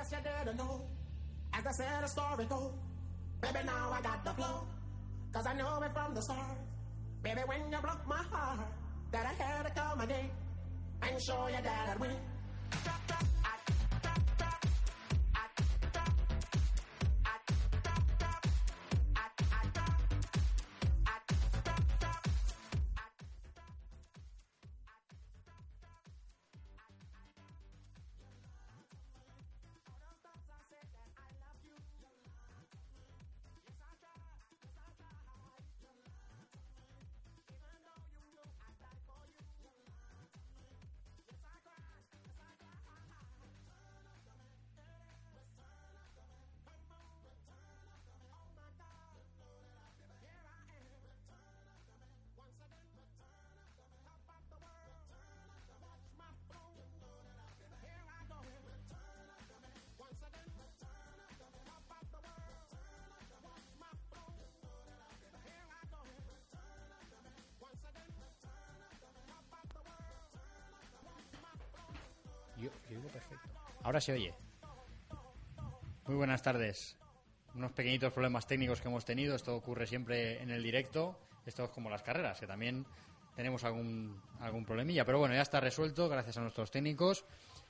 guess you didn't know. As I said, the story goes. Baby, now I got the flow. Cause I know it from the start. Baby, when you broke my heart, that I had to come a day and show you that I'd win. Ahora se oye. Muy buenas tardes. Unos pequeñitos problemas técnicos que hemos tenido. Esto ocurre siempre en el directo. Esto es como las carreras, que también tenemos algún, algún problemilla. Pero bueno, ya está resuelto gracias a nuestros técnicos.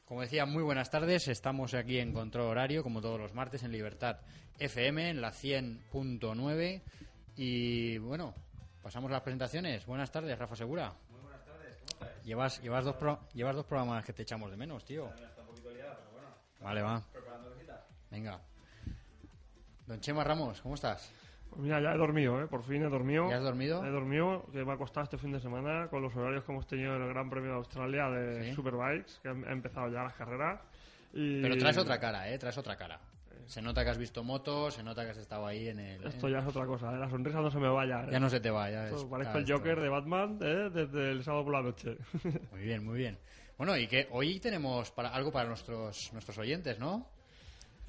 Como decía, muy buenas tardes. Estamos aquí en control horario, como todos los martes, en Libertad FM, en la 100.9. Y bueno, pasamos a las presentaciones. Buenas tardes, Rafa Segura. Muy buenas tardes, ¿cómo estás? Llevas, llevas, dos, pro- llevas dos programas que te echamos de menos, tío. Vale, va. Venga. Don Chema Ramos, ¿cómo estás? Pues mira, ya he dormido, ¿eh? Por fin he dormido. ¿Ya has dormido? He dormido, que me ha costado este fin de semana con los horarios que hemos tenido en el Gran Premio de Australia de Sí. Superbikes, que han han empezado ya las carreras. Y Pero traes otra cara, ¿eh? Traes otra cara. Se nota que has visto motos, se nota que has estado ahí en el... Esto ya es otra cosa, ¿eh? La sonrisa no se me vaya, ¿eh? Ya no se te va, ya es- parezco el esto- Joker de Batman, ¿eh? Desde el sábado por la noche. Muy bien, muy bien. Bueno, y que hoy tenemos para, algo para nuestros, nuestros oyentes, ¿no?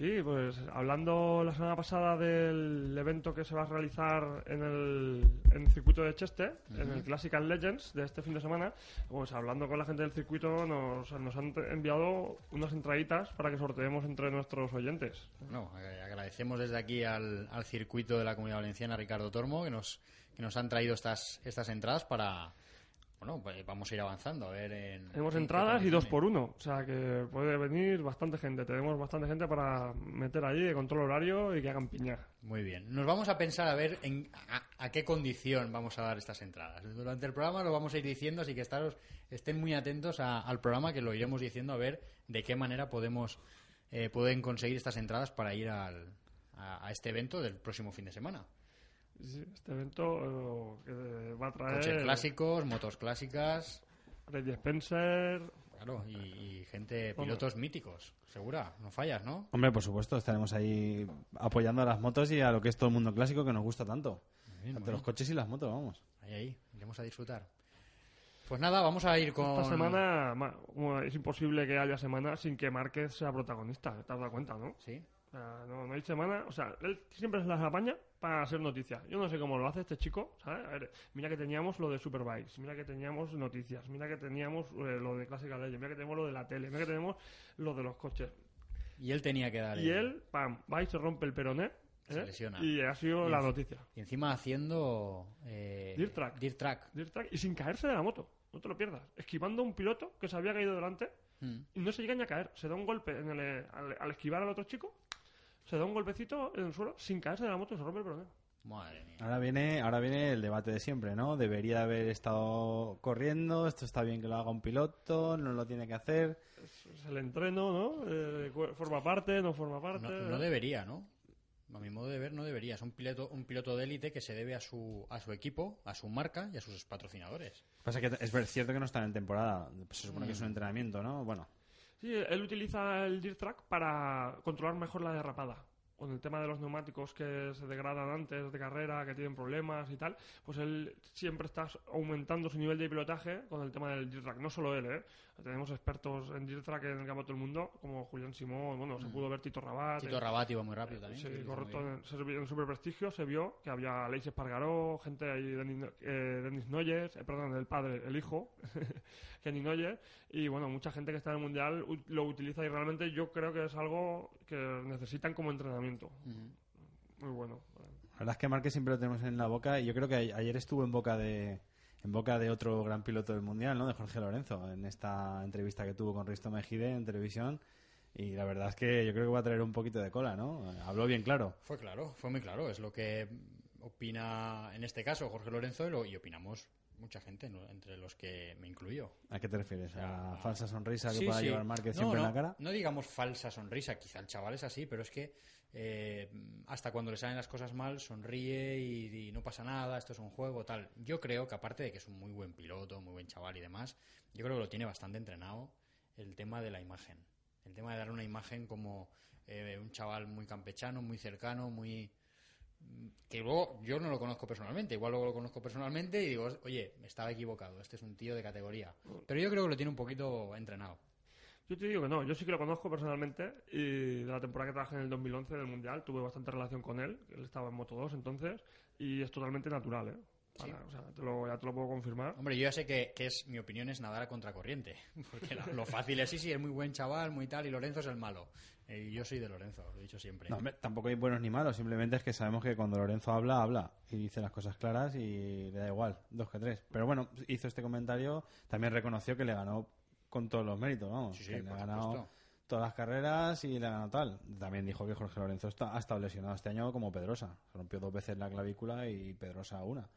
Sí, pues hablando la semana pasada del evento que se va a realizar en el, en el circuito de Cheste, en el Classical Legends de este fin de semana, pues hablando con la gente del circuito nos, nos han enviado unas entraditas para que sorteemos entre nuestros oyentes. Bueno, ag- agradecemos desde aquí al, al circuito de la Comunidad Valenciana, Ricardo Tormo, que nos, que nos han traído estas, estas entradas para... Bueno, pues vamos a ir avanzando, a ver en... Tenemos en entradas y dos por uno, o sea que puede venir bastante gente. Tenemos bastante gente para meter allí de control horario y que hagan piña. Muy bien. Nos vamos a pensar a ver en, a, a qué condición vamos a dar estas entradas. Durante el programa lo vamos a ir diciendo, así que estaros, estén muy atentos a- al programa que lo iremos diciendo a ver de qué manera podemos eh, pueden conseguir estas entradas para ir al, a, a este evento del próximo fin de semana. Sí, Este evento eh, que va a traer Coches clásicos, motos clásicas, Reggie Spencer, claro, y, y gente, Hombre. pilotos míticos. Segura, no fallas, ¿no? Hombre, por supuesto, estaremos ahí apoyando a las motos y a lo que es todo el mundo clásico que nos gusta tanto. bien, bueno. los coches y las motos, vamos. Ahí, ahí, iremos a disfrutar. Pues nada, vamos a ir con... Esta semana es imposible que haya semana sin que Márquez sea protagonista, te has dado cuenta, ¿no? Sí, no, no hay semana, o sea, él siempre se las apaña para hacer noticias. Yo no sé cómo lo hace este chico, ¿sabes? A ver, mira que teníamos lo de Superbikes, mira que teníamos noticias, mira que teníamos eh, lo de Classical Legends, mira que tenemos lo de la tele, mira que tenemos lo de los coches. y él tenía que dar... Y él, pam, va y se rompe el peroné. Se ¿eh? lesiona. Y ha sido Y la noticia. Y encima haciendo... Eh, Dirt track. Dirt track. Dirt track, Y sin caerse de la moto, no te lo pierdas. Esquivando a un piloto que se había caído delante Mm. y no se llega ni a caer. Se da un golpe en el- al, al esquivar al otro chico, se da un golpecito en el suelo sin caerse de la moto y se rompe el peroné. Madre mía. Ahora viene, ahora viene el debate de siempre, ¿no? Debería haber estado corriendo, esto está bien que lo haga un piloto, no lo tiene que hacer. Es el entreno, ¿no? Eh, forma parte, no forma parte. No, no debería, ¿no? A mi modo de ver, no debería. Es un piloto, un piloto de élite que se debe a su, a su equipo, a su marca y a sus patrocinadores. Pasa que es cierto que no está en temporada, se supone que Mm. es un entrenamiento, ¿no? Bueno, Sí, él utiliza el Dirt Track para controlar mejor la derrapada. con el tema de los neumáticos que se degradan antes de carrera, que tienen problemas y tal, pues él siempre está aumentando su nivel de pilotaje con el tema del dirt track. No solo él, ¿eh? Tenemos expertos en dirt track en el campeonato del mundo, como Julián Simón, bueno, se pudo ver Tito Rabat. Tito eh, Rabat iba muy rápido también. Sí, que lo hizo correcto. se en Super Prestigio se vio que había Aleix Espargaró, gente ahí, Denis, eh, Denis Noyes, eh, perdón, el padre, el hijo, Kenny Noyes, y bueno, mucha gente que está en el Mundial lo utiliza y realmente yo creo que es algo que necesitan como entrenamiento. Muy bueno. La verdad es que Márquez siempre lo tenemos en la boca y yo creo que a- ayer estuvo en boca de en boca de otro gran piloto del mundial, ¿no? De Jorge Lorenzo, en esta entrevista que tuvo con Risto Mejide en televisión. Y la verdad es que yo creo que va a traer un poquito de cola, ¿no? Habló bien claro. Fue claro, fue muy claro. Es lo que opina en este caso Jorge Lorenzo y, lo- y opinamos mucha gente, entre los que me incluyo. ¿A qué te refieres? ¿A falsa sonrisa que Sí, pueda sí. llevar Márquez No, siempre en la cara? No digamos falsa sonrisa, quizá el chaval es así, pero es que eh, hasta cuando le salen las cosas mal sonríe y, y no pasa nada, esto es un juego, tal. Yo creo que aparte de que es un muy buen piloto, muy buen chaval y demás, yo creo que lo tiene bastante entrenado el tema de la imagen. El tema de dar una imagen como eh, un chaval muy campechano, muy cercano, muy que luego yo no lo conozco personalmente, igual luego lo conozco personalmente y digo, oye, estaba equivocado, este es un tío de categoría. Pero yo creo que lo tiene un poquito entrenado. Yo te digo que no, yo sí que lo conozco personalmente y de la temporada que trabajé en el 2011 del Mundial tuve bastante relación con él, él estaba en Moto 2 entonces y es totalmente natural, ¿eh? Para- o sea, te lo- ya te lo puedo confirmar. Hombre, yo ya sé que, que es mi opinión es nadar a contracorriente, porque lo, lo fácil es sí, sí, es muy buen chaval, muy tal, y Lorenzo es el malo. Eh, Y yo soy de Lorenzo, lo he dicho siempre. No, hombre, tampoco hay buenos ni malos, simplemente es que sabemos que cuando Lorenzo habla, habla y dice las cosas claras y le da igual, dos que tres. Pero bueno, hizo este comentario, también reconoció que le ganó con todos los méritos, vamos. Sí, sí, que le ha ganado supuesto. todas las carreras y le ha ganado tal. También dijo que Jorge Lorenzo está, ha estado lesionado este año como Pedrosa. Se rompió dos veces la clavícula y Pedrosa una.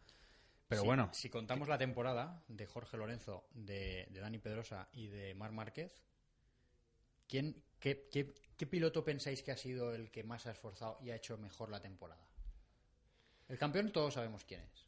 Pero Si- bueno, Si contamos la temporada de Jorge Lorenzo, de, de Dani Pedrosa y de Mar Márquez, ¿quién, qué, qué- qué piloto pensáis que ha sido el que más ha esforzado y ha hecho mejor la temporada? El campeón todos sabemos quién es.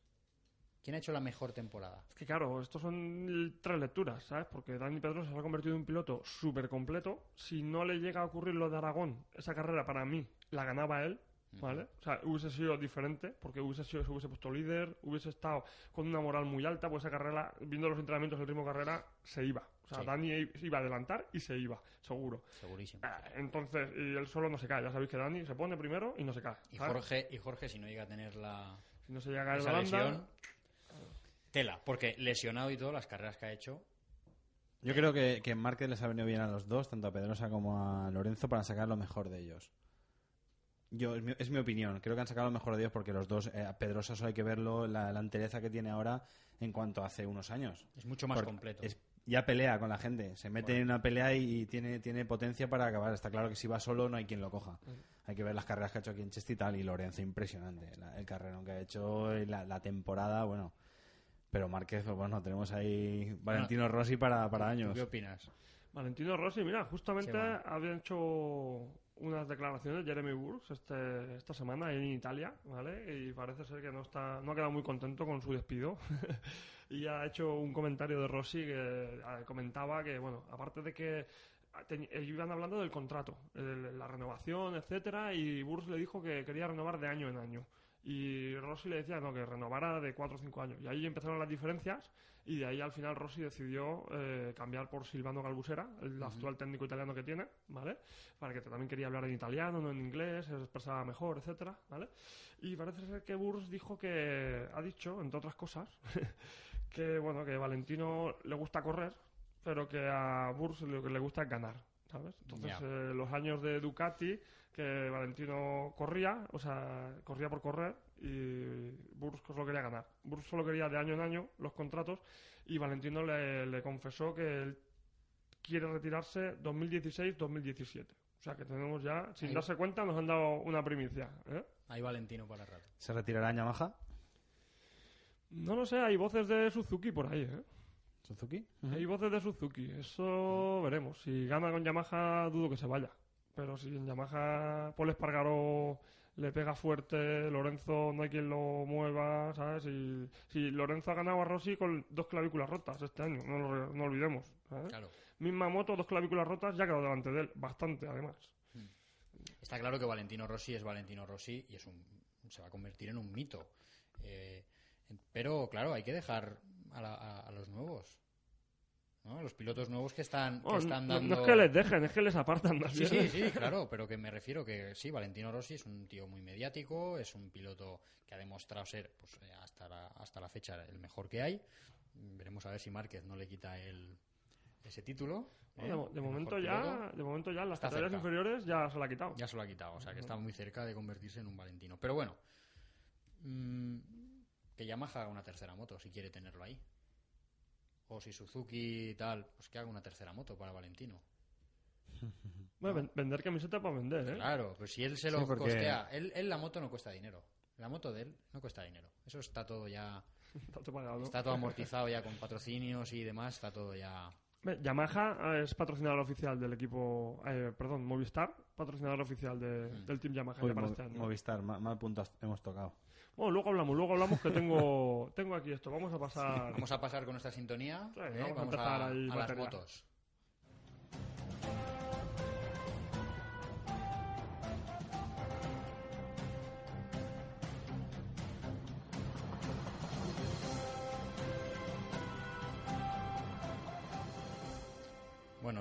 ¿Quién ha hecho la mejor temporada? Es que claro, estos son tres lecturas, ¿sabes? Porque Dani Pedrosa se ha convertido en un piloto súper completo. Si no le llega a ocurrir lo de Aragón, esa carrera para mí la ganaba él, ¿vale? O sea, hubiese sido diferente, porque hubiese sido, se hubiese puesto líder, hubiese estado con una moral muy alta, pues esa carrera, viendo los entrenamientos del ritmo de carrera, se iba. O sea, Sí. Dani iba a adelantar y se iba, seguro. Segurísimo. Ah, Entonces, y él solo no se cae. Ya sabéis que Dani se pone primero y no se cae. Y ¿sabes? Jorge, y Jorge, si no llega a tener la, Si no se llega a esa Holanda, lesión, tela. Porque lesionado y todo, las carreras que ha hecho, yo creo que, que Márquez les ha venido bien a los dos, tanto a Pedrosa como a Lorenzo, para sacar lo mejor de ellos. Yo, es mi, es mi opinión. Creo que han sacado lo mejor de ellos porque los dos, eh, a Pedrosa solo hay que verlo, la, la entereza que tiene ahora en cuanto a hace unos años. es mucho más Porque completo. es- ya pelea con la gente, se mete en una pelea y, y tiene, tiene potencia para acabar. Está claro que si va solo no hay quien lo coja. Hay que ver las carreras que ha hecho aquí en Cheste y tal. Y Lorenzo, impresionante. la- el carrerón que ha hecho, y la, la temporada, bueno. Pero Márquez, pues bueno, tenemos ahí Valentino Rossi para, para ¿Tú años. ¿Qué opinas? Valentino Rossi, mira, justamente Sí, bueno. había hecho unas declaraciones Jeremy Burks este, esta semana en Italia, ¿vale? Y parece ser que no está, no ha quedado muy contento con su despido. y ha hecho un comentario de Rossi que eh, comentaba que, bueno, aparte de que iban hablando del contrato, el- la renovación, etcétera, y Burks le dijo que quería renovar de año en año. Y Rossi le decía no, que renovara de 4 o 5 años. Y ahí empezaron las diferencias y de ahí al final Rossi decidió eh, cambiar por Silvano Galbusera, el actual técnico italiano que tiene, ¿vale? Para que también quería hablar en italiano, no en inglés, se expresaba mejor, etcétera, ¿vale? Y parece ser que Burs dijo que, ha dicho, entre otras cosas, que bueno, que Valentino le gusta correr, pero que a Burs lo que le gusta es ganar, ¿sabes? Entonces, eh, los años de Ducati, que Valentino corría, o sea, corría por correr, y Burs solo quería ganar. Burs solo quería de año en año los contratos, y Valentino le, le confesó que él quiere retirarse 2016-2017. O sea que tenemos ya, sin Ahí- darse cuenta, nos han dado una primicia. ¿eh? Hay Valentino para rato. ¿Se retirará en Yamaha? No lo sé, hay voces de Suzuki por ahí. ¿eh? ¿Suzuki? Hay voces de Suzuki, eso veremos. Si gana con Yamaha, dudo que se vaya. Pero si en Yamaha Paul Espargaró le pega fuerte, Lorenzo no hay quien lo mueva, ¿sabes? Si Lorenzo ha ganado a Rossi con dos clavículas rotas este año, no lo no olvidemos. ¿sabes? Claro. Misma moto, dos clavículas rotas, ya ha quedado delante de él, bastante además. Está claro que Valentino Rossi es Valentino Rossi y es un, se va a convertir en un mito. Eh, pero claro, hay que dejar a, la- a- a los nuevos. ¿no? Los pilotos nuevos que están, que Oh, están dando... no es que les dejen, es que les apartan Sí, sí, sí, claro, pero que me refiero que sí, Valentino Rossi es un tío muy mediático, es un piloto que ha demostrado ser pues, eh, hasta, la, hasta la fecha el mejor que hay. Veremos a ver si Márquez no le quita el, ese título. ¿eh? de, momento ya, de momento ya en las categorías inferiores ya se lo ha quitado. Ya se lo ha quitado, o sea que está muy cerca de convertirse en un Valentino. Pero bueno, mm, que Yamaha haga una tercera moto si quiere tenerlo ahí. O si Suzuki y tal, pues que haga una tercera moto para Valentino. Bueno, ven- vender camiseta para vender, ¿eh? Claro, pues si él se lo Sí, porque- costea, él, él la moto no cuesta dinero. La moto de él no cuesta dinero. Eso está todo ya, Está todo pagado, ¿no? está todo amortizado ya con patrocinios y demás, está todo ya. Yamaha es patrocinador oficial del equipo, eh, perdón, Movistar, patrocinador oficial de- Mm. del Team Yamaha Uy, ya para Mo- este año. Movistar, ma- mal punto has- hemos tocado. Bueno, luego hablamos, luego hablamos que tengo, tengo aquí esto. Vamos a pasar. Vamos a pasar con nuestra sintonía. Sí, ¿eh? vamos a a, las motos.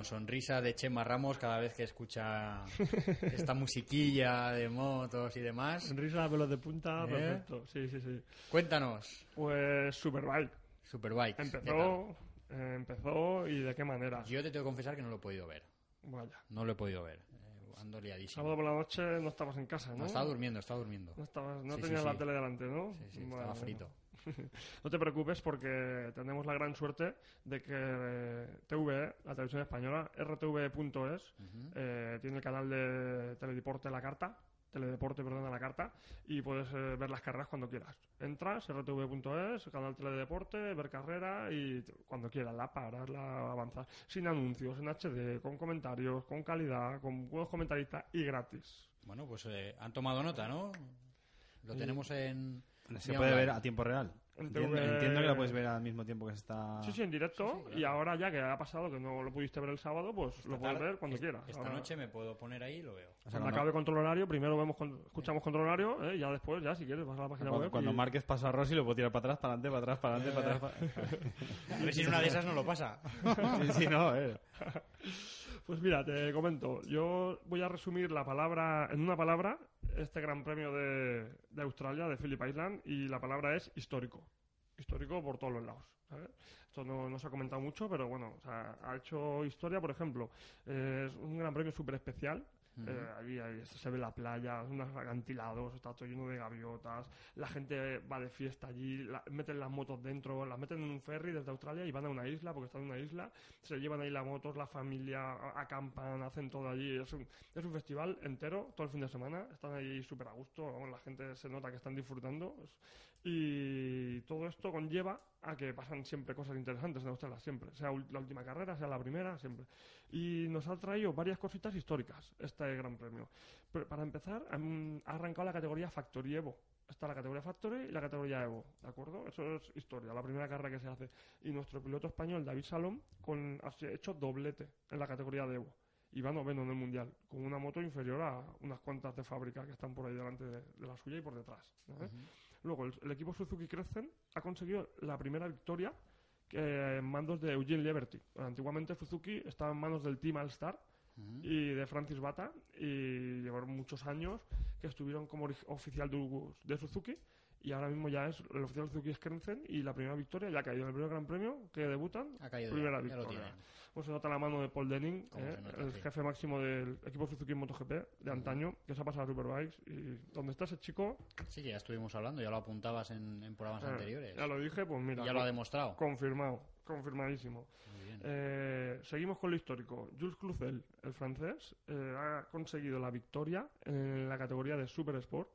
Sonrisa de Chema Ramos cada vez que escucha esta musiquilla de motos y demás. Risa, pelos de punta, ¿Eh? perfecto. Sí, sí, sí. Cuéntanos, Pues Superbike. Superbike. Empezó, eh, empezó y de qué manera. Yo te tengo que confesar que no lo he podido ver. Vaya. No lo he podido ver. Eh, ando liadísimo. Sábado por la noche no estabas en casa, ¿no? No, estaba durmiendo, estaba durmiendo. No, estabas, no Sí, tenías sí. la tele delante, ¿no? Sí, sí, estaba frito. No te preocupes porque tenemos la gran suerte de que eh, TVE, la televisión española, rtv.es, eh, tiene el canal de Teledeporte La Carta, Teledeporte, perdón, a la carta, y puedes eh, ver las carreras cuando quieras. Entras, rtv.es, canal Teledeporte, ver carrera y cuando quieras, la paras, la avanzas, sin anuncios, en HD, con comentarios, con calidad, con buenos comentaristas y gratis. Bueno, pues eh, han tomado nota, ¿no? Lo tenemos en... Se puede ver a tiempo real. En Entiendo, que la puedes ver al mismo tiempo que se está. Sí, sí, en directo. Y ahora ya que ha pasado, que no lo pudiste ver el sábado, pues lo puedes tarde- ver cuando es- quieras. Esta Ahora, noche me puedo poner ahí y lo veo. O sea, Cuando acabe control horario, primero vemos con- escuchamos control horario, ¿eh? y ya después, ya si quieres, vas a la página cuando, web. cuando y- Márquez pasa a Rossi, lo puedo tirar para atrás, para adelante, para atrás, para adelante, para atrás. A ver si en una de esas no lo pasa. para- sí, sí, no, eh. Pues mira, te comento. Yo voy a resumir la palabra, en una palabra, este gran premio de, de Australia, de Phillip Island, y la palabra es histórico. Histórico por todos los lados. ¿sabes? Esto no, no se ha comentado mucho, pero bueno, o sea, ha hecho historia, por ejemplo. eh, es un gran premio súper especial. Eh, ahí, se ve la playa, unos acantilados, está todo lleno de gaviotas, la gente va de fiesta allí, la- meten las motos dentro, las meten en un ferry desde Australia y van a una isla, porque están en una isla, se llevan ahí las motos, la familia, acampan, hacen todo allí, es un, es un festival entero, todo el fin de semana, están ahí súper a gusto, la gente se nota que están disfrutando, y todo esto conlleva a que pasan siempre cosas interesantes en Australia, siempre, sea la última carrera, sea la primera, siempre. Y nos ha traído varias cositas históricas este Gran Premio. Pero para empezar, han- ha arrancado la categoría Factory Evo. Está la categoría Factory y la categoría Evo, ¿de acuerdo? Eso es historia, la primera carrera que se hace. Y nuestro piloto español, David Salom, con, ha hecho doblete en la categoría de Evo. Y va noveno en el Mundial, con una moto inferior a unas cuantas de fábrica que están por ahí delante de, de la suya y por detrás. ¿vale? Luego, el, el equipo Suzuki Crescent ha conseguido la primera victoria que en mandos de Eugene Liberty. Antiguamente Suzuki estaba en manos del Team All-Star y de Francis Bata y llevaron muchos años que estuvieron como oficial de, de Suzuki y ahora mismo ya es el oficial Suzuki es y la primera victoria ya ha caído en el primer Gran Premio que debutan Ha caído primera ya, victoria. Pues se nota la mano de Paul Denning, eh, nota, el sí. jefe máximo del equipo Suzuki MotoGP de antaño, que se ha pasado a Superbikes. Y donde está ese chico, Sí, que ya estuvimos hablando, ya lo apuntabas en, en programas eh, anteriores. ya lo dije, pues mira, ya lo ha demostrado. confirmado, confirmadísimo. Muy bien. Eh, seguimos con lo histórico. Jules Cluzel, el francés, eh, ha conseguido la victoria en la categoría de Super Sport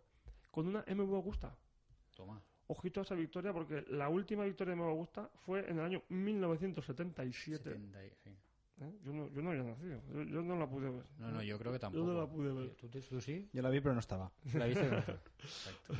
con una MV Augusta. Toma. Ojito a esa victoria porque la última victoria de MV Augusta fue en el año 1977. 70 y- sí. ¿eh? Yo, no, yo no había nacido, yo, yo no la pude ver. No, no, yo creo que Yo tampoco. no la pude ver. ¿Tú, tú- tú sí? Yo la vi, pero no estaba. ¿La viste? Exacto.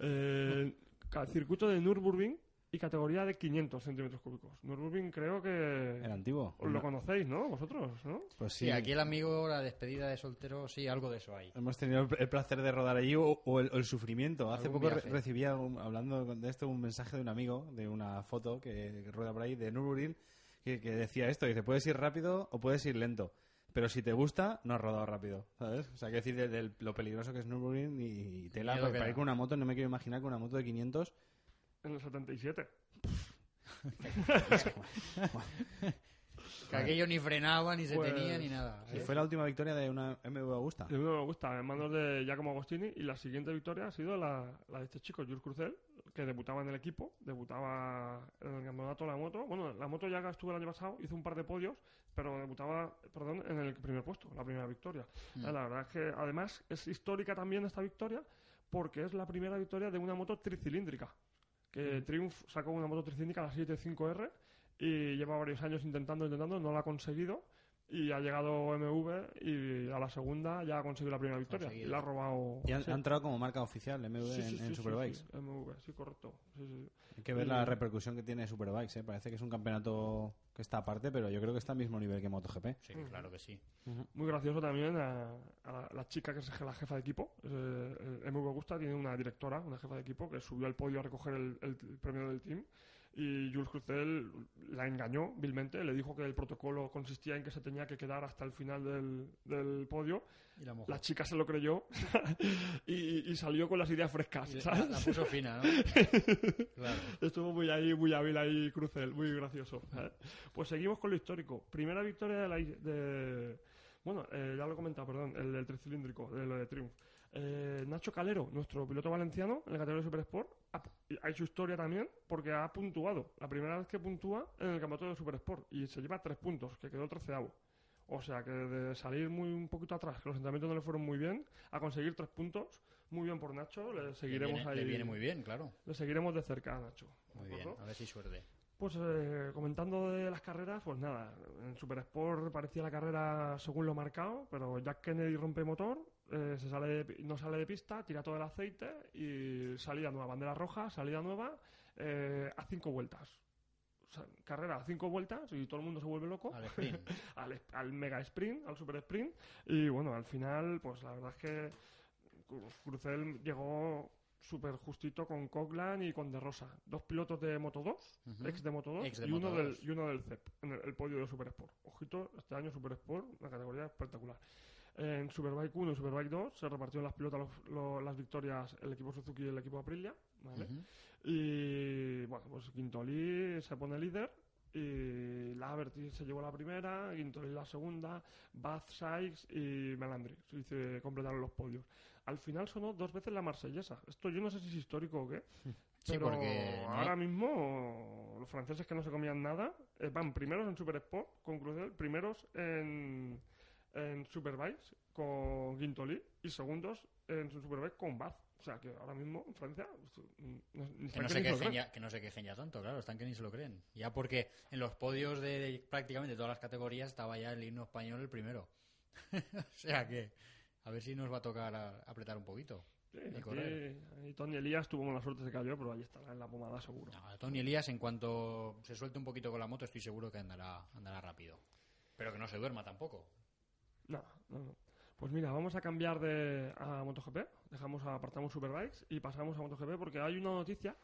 Eh, ca- circuito de Nürburgring y categoría de 500 centímetros cúbicos. Nürburgring creo que... El antiguo. Lo conocéis, ¿no? Vosotros, ¿no? Pues Sí, sí. aquí el amigo, la despedida de soltero, sí, algo de eso hay. Hemos tenido el- placer de rodar allí o, o el, o el sufrimiento. Hace poco viaje. recibía, un- hablando de esto, un mensaje de un amigo, de una foto que, que rueda por ahí, de Nürburgring, que, que decía esto, dice, puedes ir rápido o puedes ir lento. Pero si te gusta, no has rodado rápido, ¿sabes? O sea, que decir de, de lo peligroso que es Nürburgring y, y tela, para, ir con una moto, no me quiero imaginar con una moto de 500. En el 77. Que aquello ni frenaba, ni se Pues- tenía, ni nada. Y ¿eh? fue la última victoria de una MV Augusta. De nuevo me gusta, en manos de Giacomo Agostini. Y la siguiente victoria ha sido la, la de este chico, Jules Cruzel, que debutaba en el equipo, debutaba en el campeonato de la moto. Bueno, la moto ya estuvo el año pasado, hizo un par de podios, pero debutaba, perdón, en el primer puesto, la primera victoria. Mm. La verdad es que además es histórica también esta victoria, porque es la primera victoria de una moto tricilíndrica. Que Triumph sacó una moto tricilíndrica, la 75R, y lleva varios años intentando, intentando, no la ha conseguido. Y ha llegado MV y a la segunda ya ha conseguido la primera victoria. Conseguido. Y la ha robado. Y han, sí. ha entrado como marca oficial MV Sí, en, sí, en sí, Superbikes. Sí, sí, MV, sí, correcto. Sí, sí. Hay que ver Y- la repercusión que tiene Superbikes, ¿eh? Parece que es un campeonato que está aparte, pero yo creo que está al mismo nivel que MotoGP. Sí, claro que sí. Muy gracioso también a, a la, la chica que es la jefa de equipo. Eh, el MV Augusta tiene una directora, una jefa de equipo, que subió al podio a recoger el, el premio del team. Y Jules Cruzel la engañó vilmente, le dijo que el protocolo consistía en que se tenía que quedar hasta el final del, del podio. Y la chica se lo creyó y, y salió con las ideas frescas, La, ¿sabes? la puso fina, ¿no? claro. Estuvo muy ahí, muy hábil ahí, Crucel, muy gracioso. ¿eh? Pues seguimos con lo histórico. Primera victoria de la... de- bueno, eh, ya lo he comentado, perdón, el del tricilíndrico, de lo de Triumph. Eh, Nacho Calero, nuestro piloto valenciano, en la categoría de Super Sport, ha, ha hecho historia también porque ha puntuado. La primera vez que puntúa en el campeonato de Super Sport y se lleva tres puntos, que quedó treceavo. O sea que de salir muy un poquito atrás, que los entrenamientos no le fueron muy bien, a conseguir tres puntos, muy bien por Nacho, le Le seguiremos viene, ahí. le viene muy bien, claro. Le seguiremos de cerca a Nacho. ¿de Muy bien. A ver si suerte. Pues eh, comentando de las carreras, pues nada, en Super Sport parecía la carrera según lo marcado, pero Jack Kennedy rompe motor, eh, se sale de no sale de pista, tira todo el aceite y salida nueva, bandera roja, salida nueva, eh, a cinco vueltas. O sea, carrera a cinco vueltas y todo el mundo se vuelve loco Al sprint. al, al mega sprint, al super sprint. Y bueno, al final, pues la verdad es que Cru- Crucel llegó súper justito con Coglan y con De Rosa. Dos pilotos de Moto 2, Ujú. ex de Moto 2, Ex de y, uno Moto2. del, y uno del CEP, en el, el podio de Super Sport. Ojito, este año Super Sport, una categoría espectacular. En Superbike 1 y Superbike 2 se repartieron las pilotas los- lo- las victorias el equipo Suzuki y el equipo Aprilia. ¿vale? Ujú. Y bueno, pues Quintolí se pone líder y Laverty se llevó la primera, Quintolí la segunda, Bath Sykes y Melandri se completaron los podios. Al final sonó dos veces la marsellesa. Esto yo no sé si es histórico o qué. Sí, pero porque no- ahora mismo los franceses que no se comían nada eh, van primeros en Super Sport con Cruzel, primeros en, en Superbikes con Quintolí y segundos en su Superbike con Bath. O sea que ahora mismo en Francia no- Que no, se que quejen ya, que no se quejen ya tanto, claro, están que ni se lo creen. Ya porque en los podios de prácticamente todas las categorías estaba ya el himno español el primero. o sea que a ver si nos va a tocar a- apretar un poquito. Sí, y aquí, ahí Tony Elías tuvo mala suerte, se cayó, pero ahí estará en la pomada seguro. No, Tony Elías, en cuanto se suelte un poquito con la moto, estoy seguro que andará, andará rápido. Pero que no se duerma tampoco. No, no, no. Pues mira, vamos a cambiar de a MotoGP, dejamos apartamos Superbikes y pasamos a MotoGP porque hay una noticia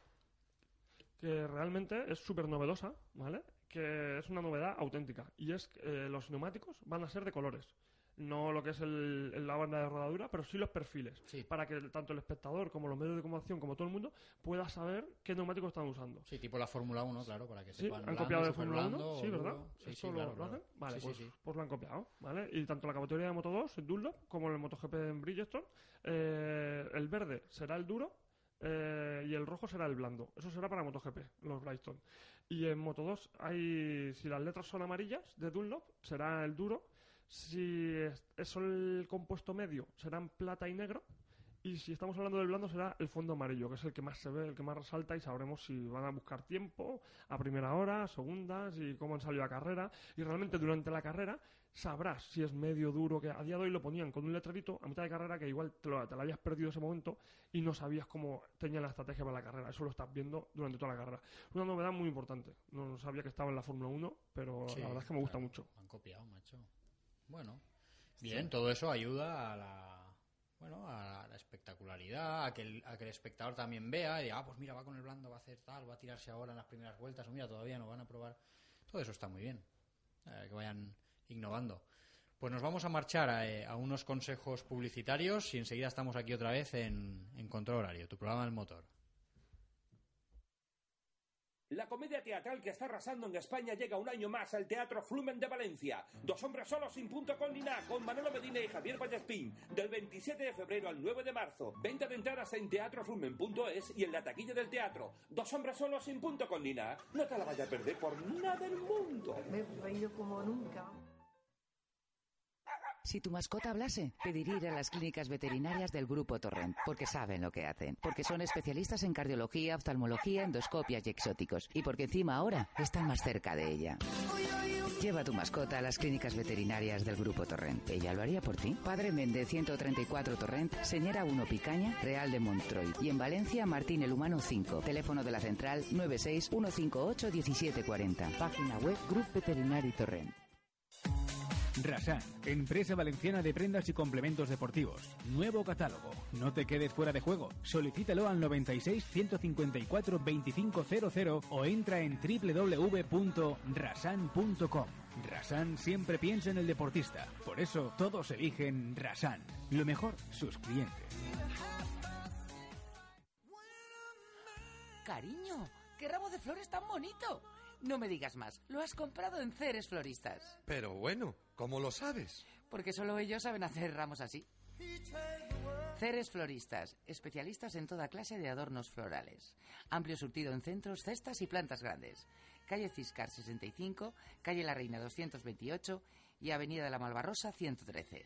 que realmente es súper novedosa, ¿vale? Que es una novedad auténtica y es que eh, los neumáticos van a ser de colores. No lo que es el, la banda de rodadura, pero sí los perfiles. Sí. Para que tanto el espectador como los medios de comunicación, como todo el mundo, pueda saber qué neumáticos están usando. Sí, tipo la Fórmula 1, claro, para que Sí, sepan. han copiado de Fórmula 1, blando, sí, ¿verdad? Sí, ¿Esto sí, lo, claro, lo claro. hacen? Vale, Sí, pues, sí, pues lo han copiado, ¿vale? Y tanto la categoría de Moto 2, en Dunlop, como en el MotoGP en Bridgestone, eh, el verde será el duro eh, y el rojo será el blando. Eso será para MotoGP, los Bridgestone. Y en Moto 2 hay, si las letras son amarillas de Dunlop, será el duro. Si es, es el compuesto medio, serán plata y negro. Y si estamos hablando del blando, será el fondo amarillo, que es el que más se ve, el que más resalta, y sabremos si van a buscar tiempo a primera hora, segundas, y cómo han salido a carrera. Y realmente durante la carrera sabrás si es medio duro, que a día de hoy lo ponían con un letrerito a mitad de carrera que igual te lo, te lo hayas perdido ese momento y no sabías cómo tenía la estrategia para la carrera. Eso lo estás viendo durante toda la carrera. Una novedad muy importante. No sabía que estaba en la Fórmula 1, pero Sí, la verdad es que me gusta claro, mucho. Han copiado, macho. Bueno, bien, todo eso ayuda a la bueno, a la espectacularidad, a que, el, a que el espectador también vea y diga, ah, pues mira, va con el blando, va a hacer tal, va a tirarse ahora en las primeras vueltas, o mira, todavía no van a probar. Todo eso está muy bien. Eh, que vayan innovando. Pues nos vamos a marchar a, eh, a unos consejos publicitarios y enseguida estamos aquí otra vez en, en Control Horario, tu programa del motor. La comedia teatral que está arrasando en España llega un año más al Teatro Flumen de Valencia. Dos hombres solos sin punto con ni nada, con Manolo Medina y Javier Vallespín. Del 27 de febrero al 9 de marzo. Venta de entradas en teatroflumen.es y en la taquilla del teatro. Dos hombres solos sin punto con ni nada. No te la vayas a perder por nada del mundo. Me he como nunca. Si tu mascota hablase, pediría ir a las clínicas veterinarias del Grupo Torrent, porque saben lo que hacen, porque son especialistas en cardiología, oftalmología, endoscopias y exóticos, y porque encima ahora están más cerca de ella. Lleva tu mascota a las clínicas veterinarias del Grupo Torrent. Ella lo haría por ti. Padre Méndez 134 Torrent, Señora 1 Picaña, Real de Montroy. Y en Valencia, Martín el Humano 5. Teléfono de la central 96 158 1740. Página web Grupo Veterinario Torrent. Rasan, empresa valenciana de prendas y complementos deportivos. Nuevo catálogo. No te quedes fuera de juego. Solicítalo al 96 154 2500 o entra en www.rasan.com. Rasan siempre piensa en el deportista. Por eso todos eligen Rasan. Lo mejor, sus clientes. Cariño, qué ramo de flores tan bonito. No me digas más, lo has comprado en Ceres Floristas. Pero bueno, ¿cómo lo sabes? Porque solo ellos saben hacer ramos así. Ceres Floristas, especialistas en toda clase de adornos florales. Amplio surtido en centros, cestas y plantas grandes. Calle Ciscar 65, calle La Reina 228 y Avenida de la Malvarrosa 113.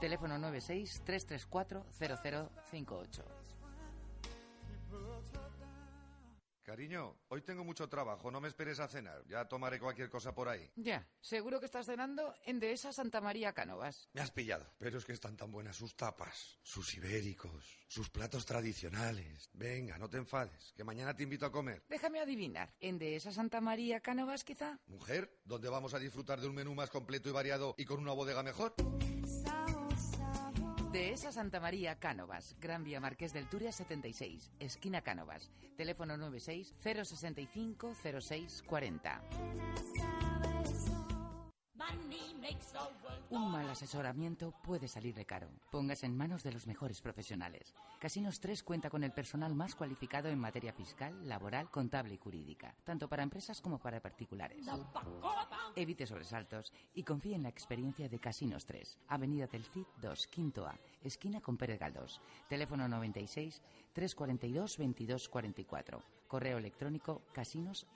Teléfono 96 334 0058. Cariño, hoy tengo mucho trabajo, no me esperes a cenar. Ya tomaré cualquier cosa por ahí. Ya, seguro que estás cenando en Dehesa Santa María Cánovas. Me has pillado. Pero es que están tan buenas sus tapas, sus ibéricos, sus platos tradicionales. Venga, no te enfades, que mañana te invito a comer. Déjame adivinar, ¿en Dehesa Santa María Cánovas quizá? Mujer, ¿dónde vamos a disfrutar de un menú más completo y variado y con una bodega mejor? Dehesa Santa María Cánovas, Gran Vía Marqués del Turia 76, esquina Cánovas. Teléfono 96 065 06 40. Un mal asesoramiento puede salirle caro. Póngase en manos de los mejores profesionales. Casinos 3 cuenta con el personal más cualificado en materia fiscal, laboral, contable y jurídica, tanto para empresas como para particulares. Evite sobresaltos y confíe en la experiencia de Casinos 3, Avenida del Cid 2, Quinto A, esquina con Pérez Galdós. Teléfono 96 342 2244. Correo electrónico casinos.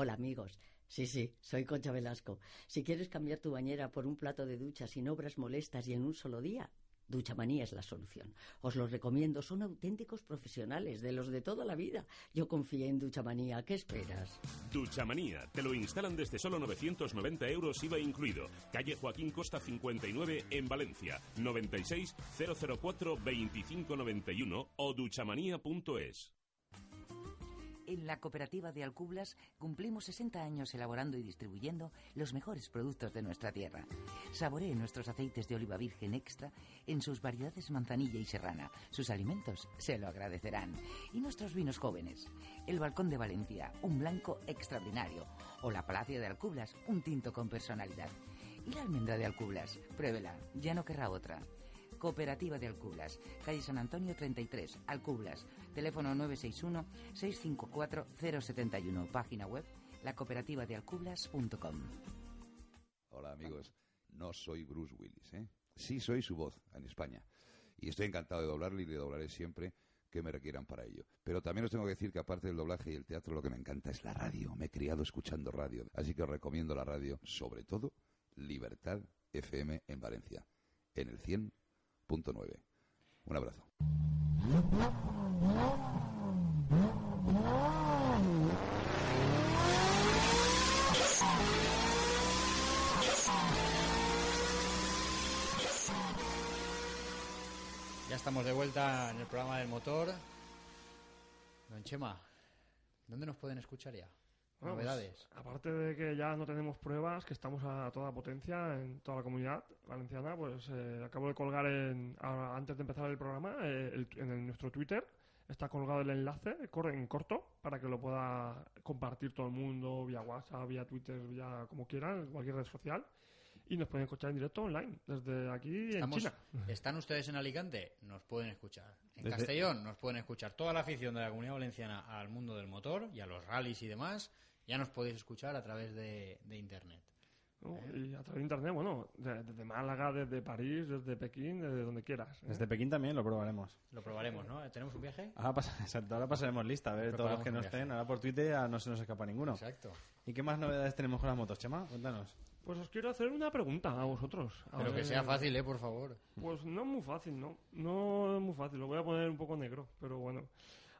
Hola amigos. Sí, sí, soy Concha Velasco. Si quieres cambiar tu bañera por un plato de ducha sin obras molestas y en un solo día, Duchamanía es la solución. Os lo recomiendo, son auténticos profesionales, de los de toda la vida. Yo confié en Duchamanía, ¿qué esperas? Duchamanía, te lo instalan desde solo 990 euros IVA incluido. Calle Joaquín Costa 59 en Valencia. 96 004 2591 o duchamanía.es. En la cooperativa de Alcublas cumplimos 60 años elaborando y distribuyendo los mejores productos de nuestra tierra. Saboree nuestros aceites de oliva virgen extra en sus variedades manzanilla y serrana. Sus alimentos se lo agradecerán. Y nuestros vinos jóvenes. El Balcón de Valencia, un blanco extraordinario. O la Palacio de Alcublas, un tinto con personalidad. Y la almendra de Alcublas, pruébela, ya no querrá otra. Cooperativa de Alcublas, calle San Antonio 33, Alcublas, teléfono 961-654-071, página web lacooperativa-de-alcublas.com. Hola amigos, no soy Bruce Willis, ¿eh? Sí soy su voz en España. Y estoy encantado de doblarle y le doblaré siempre que me requieran para ello. Pero también os tengo que decir que aparte del doblaje y el teatro, lo que me encanta es la radio. Me he criado escuchando radio. Así que os recomiendo la radio, sobre todo, Libertad FM en Valencia, en el 100.9. Un abrazo. Ya estamos de vuelta en el programa del motor. Don Chema, ¿dónde nos pueden escuchar ya? Bueno, pues, Novedades. aparte de que ya no tenemos pruebas, que estamos a toda potencia en toda la comunidad valenciana, pues eh, acabo de colgar en, ahora, antes de empezar el programa eh, el- en el- nuestro Twitter. Está colgado el enlace corre en corto para que lo pueda compartir todo el mundo vía WhatsApp, vía Twitter, vía como quieran, cualquier red social. Y nos pueden escuchar en directo online, desde aquí Estamos- en China. ¿Están ustedes en Alicante? Nos pueden escuchar. En Desde- Castellón nos pueden escuchar. Toda la afición de la Comunidad Valenciana al mundo del motor y a los rallies y demás, ya nos podéis escuchar a través de, de Internet. ¿no? Y a través de internet, bueno, de- desde Málaga, desde París, desde Pekín, desde donde quieras. ¿eh? Desde Pekín también lo probaremos. Lo probaremos, ¿no? ¿Tenemos un viaje? Ahora, pasa- exacto, ahora pasaremos lista, a ver todos los que nos estén. Ahora por Twitter ya no se nos escapa ninguno. Exacto. ¿Y qué más novedades tenemos con las motos, Chema? Cuéntanos. Pues os quiero hacer una pregunta a vosotros. A Pero que sea fácil, ¿eh? Por favor. Pues no es muy fácil, ¿no? No es muy fácil, lo voy a poner un poco negro, pero bueno.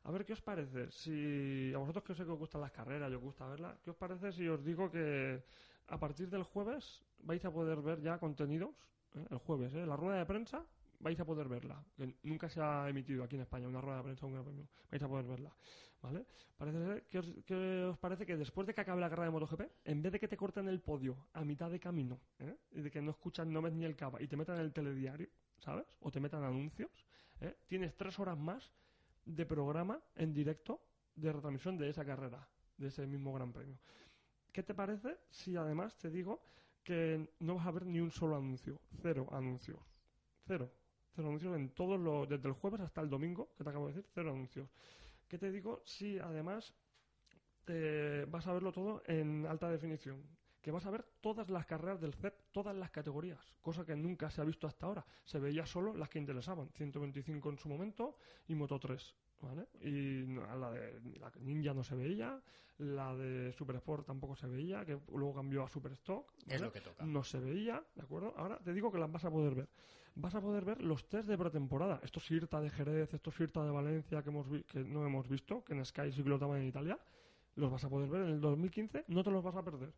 A ver, ¿qué os parece? Si a vosotros que sé que os gustan las carreras y os gusta verlas, ¿qué os parece si os digo que a partir del jueves vais a poder ver ya contenidos? ¿eh? El jueves, ¿eh? La rueda de prensa vais a poder verla. Nunca se ha emitido aquí en España una rueda de prensa, un gran premio. Vais a poder verla. ¿Vale? Parece que os, parece que después de que acabe la carrera de MotoGP, en vez de que te corten el podio a mitad de camino, ¿eh? y de que no escuchan, no ves ni el cava, y te metan el telediario, ¿sabes? O te metan anuncios, ¿eh? tienes tres horas más de programa en directo de retransmisión de esa carrera, de ese mismo Gran Premio. ¿Qué te parece si además te digo que no vas a ver ni un solo anuncio? Cero anuncios. Cero. Cero anuncios en todos los, desde el jueves hasta el domingo, que te acabo de decir, cero anuncios. ¿Qué te digo si además te vas a verlo todo en alta definición? Que vas a ver todas las carreras del CEP, todas las categorías, cosa que nunca se ha visto hasta ahora. Se veía solo las que interesaban, 125 en su momento y Moto 3. ¿Vale? Y la de la Ninja no se veía, la de Super Sport tampoco se veía, que luego cambió a Super Stock. Es lo que toca. No se veía, ¿de acuerdo? Ahora te digo que las vas a poder ver. Vas a poder ver los test de pretemporada. Estos IRTA de Jerez, estos IRTA de Valencia que, hemos vi- que no hemos visto, que en Sky sí que lo en Italia, los vas a poder ver en el 2015, no te los vas a perder.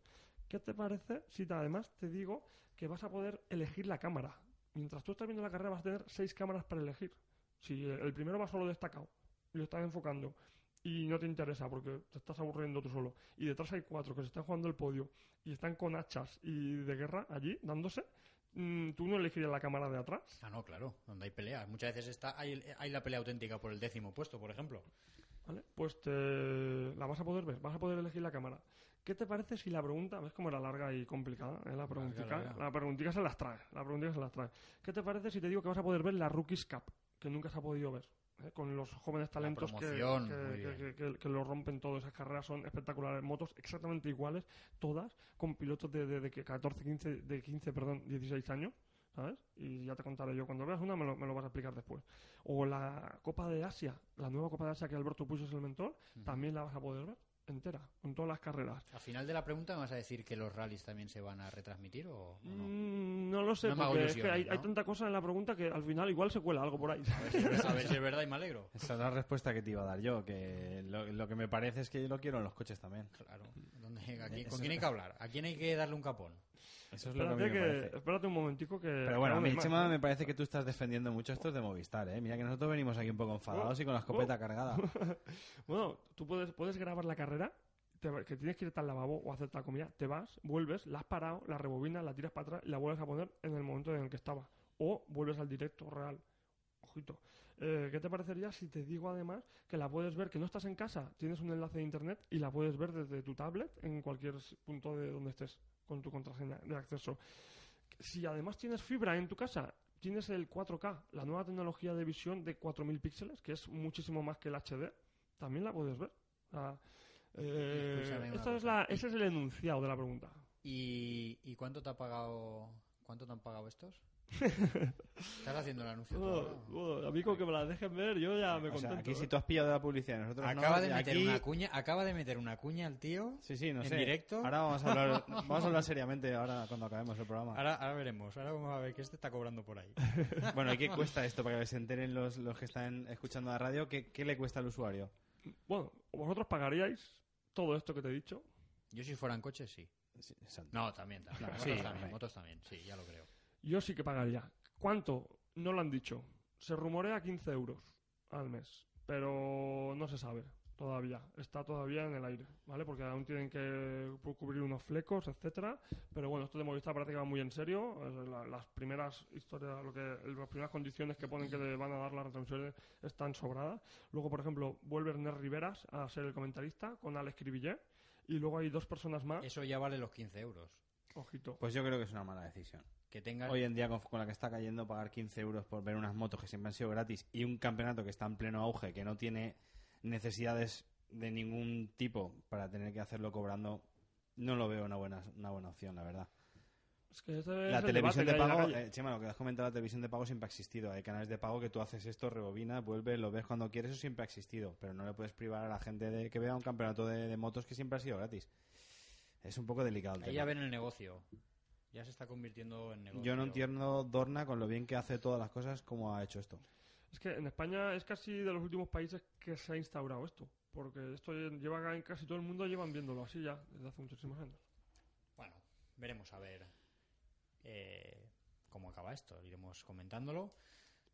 ¿Qué te parece si te- además te digo que vas a poder elegir la cámara? Mientras tú estás viendo la carrera vas a tener seis cámaras para elegir. Si el primero va solo destacado y lo estás enfocando y no te interesa porque te estás aburriendo tú solo y detrás hay cuatro que se están jugando el podio y están con hachas y de guerra allí dándose, mm, tú no elegirías la cámara de atrás. Ah, no, claro, donde hay peleas. Muchas veces está, hay, hay la pelea auténtica por el décimo puesto, por ejemplo. ¿Vale? Pues te la vas a poder ver, vas a poder elegir la cámara. ¿Qué te parece si la pregunta, ves cómo era larga y complicada? eh, La preguntica, larga. la preguntica se las trae, la preguntica se las trae. ¿Qué te parece si te digo que vas a poder ver la Rookies Cup, que nunca se ha podido ver? Eh, Con los jóvenes talentos que, que, lo rompen todo. Esas carreras son espectaculares. Motos exactamente iguales, todas, con pilotos de, de, de que 14, 15, de 15, perdón, 16 años. ¿Sabes? Y ya te contaré yo. Cuando veas una, me lo, me lo vas a explicar después. O la Copa de Asia, la nueva Copa de Asia que Alberto puso es el mentor, también la vas a poder ver entera, con todas las carreras. Al final de la pregunta, ¿me vas a decir que los rallies también se van a retransmitir o, o no? Mm, no lo sé, No porque es que hay, tanta cosa en la pregunta que al final igual se cuela algo por ahí. A ver si es verdad- a ver si es verdad y me alegro. Esa es la respuesta que te iba a dar yo, que lo, lo que me parece es que lo quiero en los coches también. Claro. ¿Dónde- a quién- Eso- ¿Con quién hay que hablar? ¿A quién hay que darle un capón? Eso es lo que a mí espérate, me que, parece. espérate un momentico que... Pero bueno, a mí, Chema, me parece que tú estás defendiendo mucho estos de Movistar, ¿eh? Mira que nosotros venimos aquí un poco enfadados y con la escopeta Oh. cargada. bueno, tú puedes, puedes grabar la carrera, te que tienes que irte al lavabo o hacer la comida, te vas, vuelves, la has parado, la rebobinas, la tiras para atrás y la vuelves a poner en el momento en el que estaba. O vuelves al directo real. Ojito. Eh, ¿Qué te parecería si te digo además que la puedes ver, que no estás en casa, tienes un enlace de internet y la puedes ver desde tu tablet en cualquier punto de donde estés con tu contraseña de acceso? Si además tienes fibra en tu casa, tienes el 4K, la nueva tecnología de visión de 4000 píxeles, que es muchísimo más que el HD, también la puedes ver. Eh, esta es la- ese es el enunciado de la pregunta. ¿Y, y cuánto te ha pagado ¿Cuánto te han pagado estos? ¿Estás haciendo el anuncio? Bueno, ahora? bueno, a mí con que me la dejen ver, yo ya me O sea, contento. aquí ¿eh? si tú has pillado de la publicidad no, Acaba de meter aquí... una cuña, acaba de meter una cuña al tío. Sí, sí, no en sé. directo. Ahora vamos a hablar, vamos a hablar seriamente ahora cuando acabemos el programa. Ahora, ahora veremos. Ahora vamos a ver qué este está cobrando por ahí. Bueno, ¿y qué cuesta esto para que se enteren los, los que están escuchando la radio? ¿Qué, qué le cuesta al usuario? Bueno, ¿vosotros pagaríais todo esto que te he dicho? Yo si fuera en coche, sí. Sí. No, también. también. Claro, motos, sí, también motos también. Sí, ya lo creo. Yo sí que pagaría. ¿Cuánto? No lo han dicho. Se rumorea 15 euros al mes, pero no se sabe todavía. Está todavía en el aire, ¿vale? Porque aún tienen que cubrir unos flecos, etcétera. Pero bueno, esto de Movistar parece que va muy en serio. La- las primeras historias, lo que, las primeras condiciones que ponen que le van a dar las retransmisiones están sobradas. Luego, por ejemplo, vuelve Ernest Riveras a ser el comentarista con Alex Cribillé. Y luego hay dos personas más. Eso ya vale los 15 euros. Ojito. Pues yo creo que es una mala decisión. Que tengas... Hoy en día, con, con la que está cayendo, pagar 15 euros por ver unas motos que siempre han sido gratis y un campeonato que está en pleno auge, que no tiene necesidades de ningún tipo para tener que hacerlo cobrando, no lo veo una buena, una buena opción, la verdad. Es que La el televisión de pago, eh, Chema, lo que has comentado, la televisión de pago siempre ha existido. Hay canales de pago que tú haces esto, rebobinas, vuelves, lo ves cuando quieres, eso siempre ha existido. Pero no le puedes privar a la gente de que vea un campeonato de, de motos que siempre ha sido gratis. Es un poco delicado el Ahí tema. ya ven el negocio. Ya se está convirtiendo en negocio. Yo no entiendo Dorna con lo bien que hace todas las cosas como ha hecho esto. Es que en España es casi de los últimos países que se ha instaurado esto. Porque esto lleva en casi todo el mundo llevan viéndolo así ya desde hace muchísimos años. Bueno, veremos a ver eh, cómo acaba esto. Iremos comentándolo.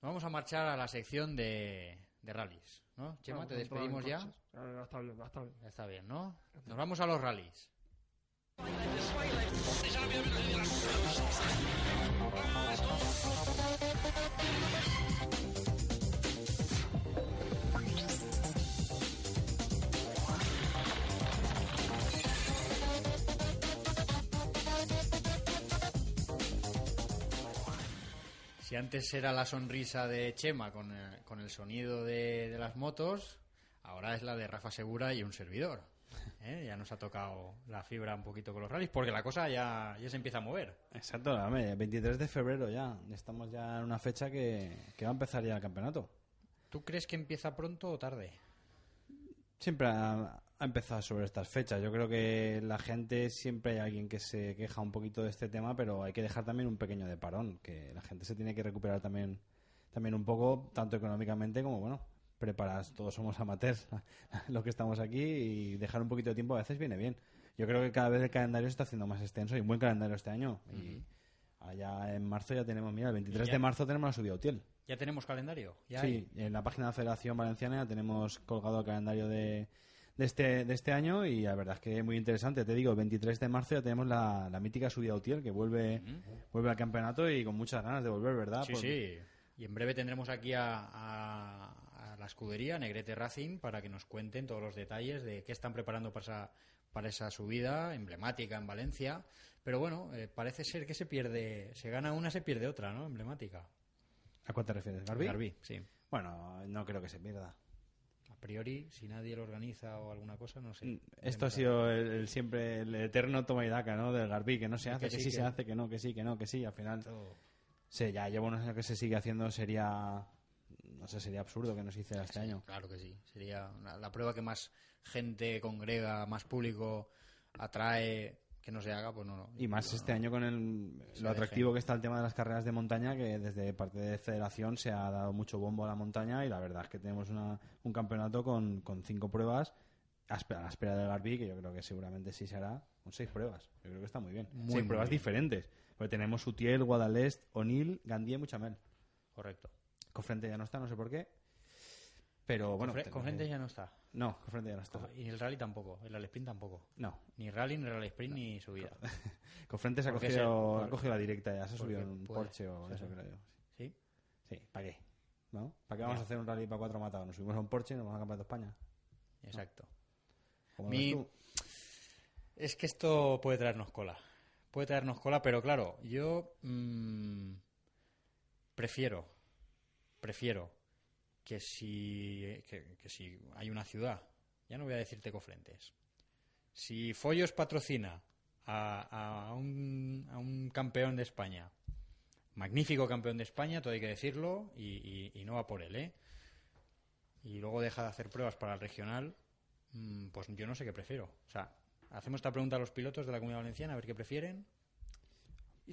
Nos vamos a marchar a la sección de, de rallies, ¿no? Chema, te despedimos ya. ya está bien, ya está bien. Ya está bien, ¿no? Nos vamos a los rallies. Si antes era la sonrisa de Chema con, eh, con el sonido de las motos, ahora es la de Rafa Segura y un servidor. ¿Eh? Ya nos ha tocado la fibra un poquito con los rallies, porque la cosa ya, ya se empieza a mover. Exacto, hombre, 23 de febrero ya. Estamos ya en una fecha que, que va a empezar ya el campeonato. ¿Tú crees que empieza pronto o tarde? Siempre ha, ha empezado sobre estas fechas. Yo creo que la gente, siempre hay alguien que se queja un poquito de este tema, pero hay que dejar también un pequeño de parón, que la gente se tiene que recuperar también, también un poco, tanto económicamente como, bueno, preparadas. Todos somos amateurs, los que estamos aquí, y dejar un poquito de tiempo a veces viene bien. Yo creo que cada vez el calendario se está haciendo más extenso y un buen calendario este año. Y allá en marzo ya tenemos, mira, el 23 ya- de marzo tenemos la subida a Utiel. ¿Ya tenemos calendario? ¿Ya Sí, en la página de la Federación Valenciana ya tenemos colgado el calendario de, de, este, de este año y la verdad es que es muy interesante. Te digo, el 23 de marzo ya tenemos la, la mítica subida a Utiel que vuelve, vuelve al campeonato y con muchas ganas de volver, ¿verdad? Sí, sí. Y en breve tendremos aquí a la escudería Negrete Racing para que nos cuenten todos los detalles de qué están preparando para esa, para esa subida emblemática en Valencia. Pero bueno, eh, parece ser que se pierde, se gana una, se pierde otra, ¿no? Emblemática. ¿A cuál te refieres? ¿Garbi? Garbi, sí. Bueno, no creo que se pierda. A priori, si nadie lo organiza o alguna cosa, no sé. Mm, Esto ha sido el, el siempre el eterno toma y daca, ¿no? Del Garbi, que no se hace, que que, sí, sí que- se hace, que no, que sí, que no, que sí. Al final, Todo. sí, ya lleva unos años que se sigue haciendo, sería, no sé, sería absurdo que no se hiciera este año. Claro que sí. Sería una- la prueba que más gente congrega, más público atrae que no se haga, pues no. no. Y más este no. año con el, lo atractivo que está el tema de las carreras de montaña, que desde parte de Federación se ha dado mucho bombo a la montaña y la verdad es que tenemos una- un campeonato con, con cinco pruebas a la espera del Garbi, que yo creo que seguramente sí se hará con seis pruebas. Yo creo que está muy bien. Muy, seis muy pruebas bien. diferentes. Porque tenemos Utiel, Guadalest, Onil, Gandía y Muchamel. Correcto. Cofrente ya no está, no sé por qué. Pero bueno. Confre- tenemos- Confrente ya no está. No, Cofrente ya no está. Y el rally tampoco, el rally sprint tampoco. No. Ni rally, ni rally sprint, ni subida. Cofrente se ha cogido, ha cogido la directa ya, se ha subido en un puede. Porsche o eso creo yo. ¿Sí? Sí, ¿para qué? ¿No? ¿Para qué vamos a hacer un rally para cuatro matados? Nos subimos a un Porsche y nos vamos a Campeonato de España. Exacto. Es que esto puede traernos cola. Puede traernos cola, pero claro, yo mm, prefiero, prefiero que si, que, si hay una ciudad, ya no voy a decirte cofrentes, si Follos patrocina a, a un, a un campeón de España magnífico campeón de España, todo hay que decirlo, y, y- y no va por él, ¿eh? Y luego deja de hacer pruebas para el regional, mm, pues yo no sé qué prefiero. O sea, hacemos esta pregunta a los pilotos de la Comunidad Valenciana, a ver qué prefieren.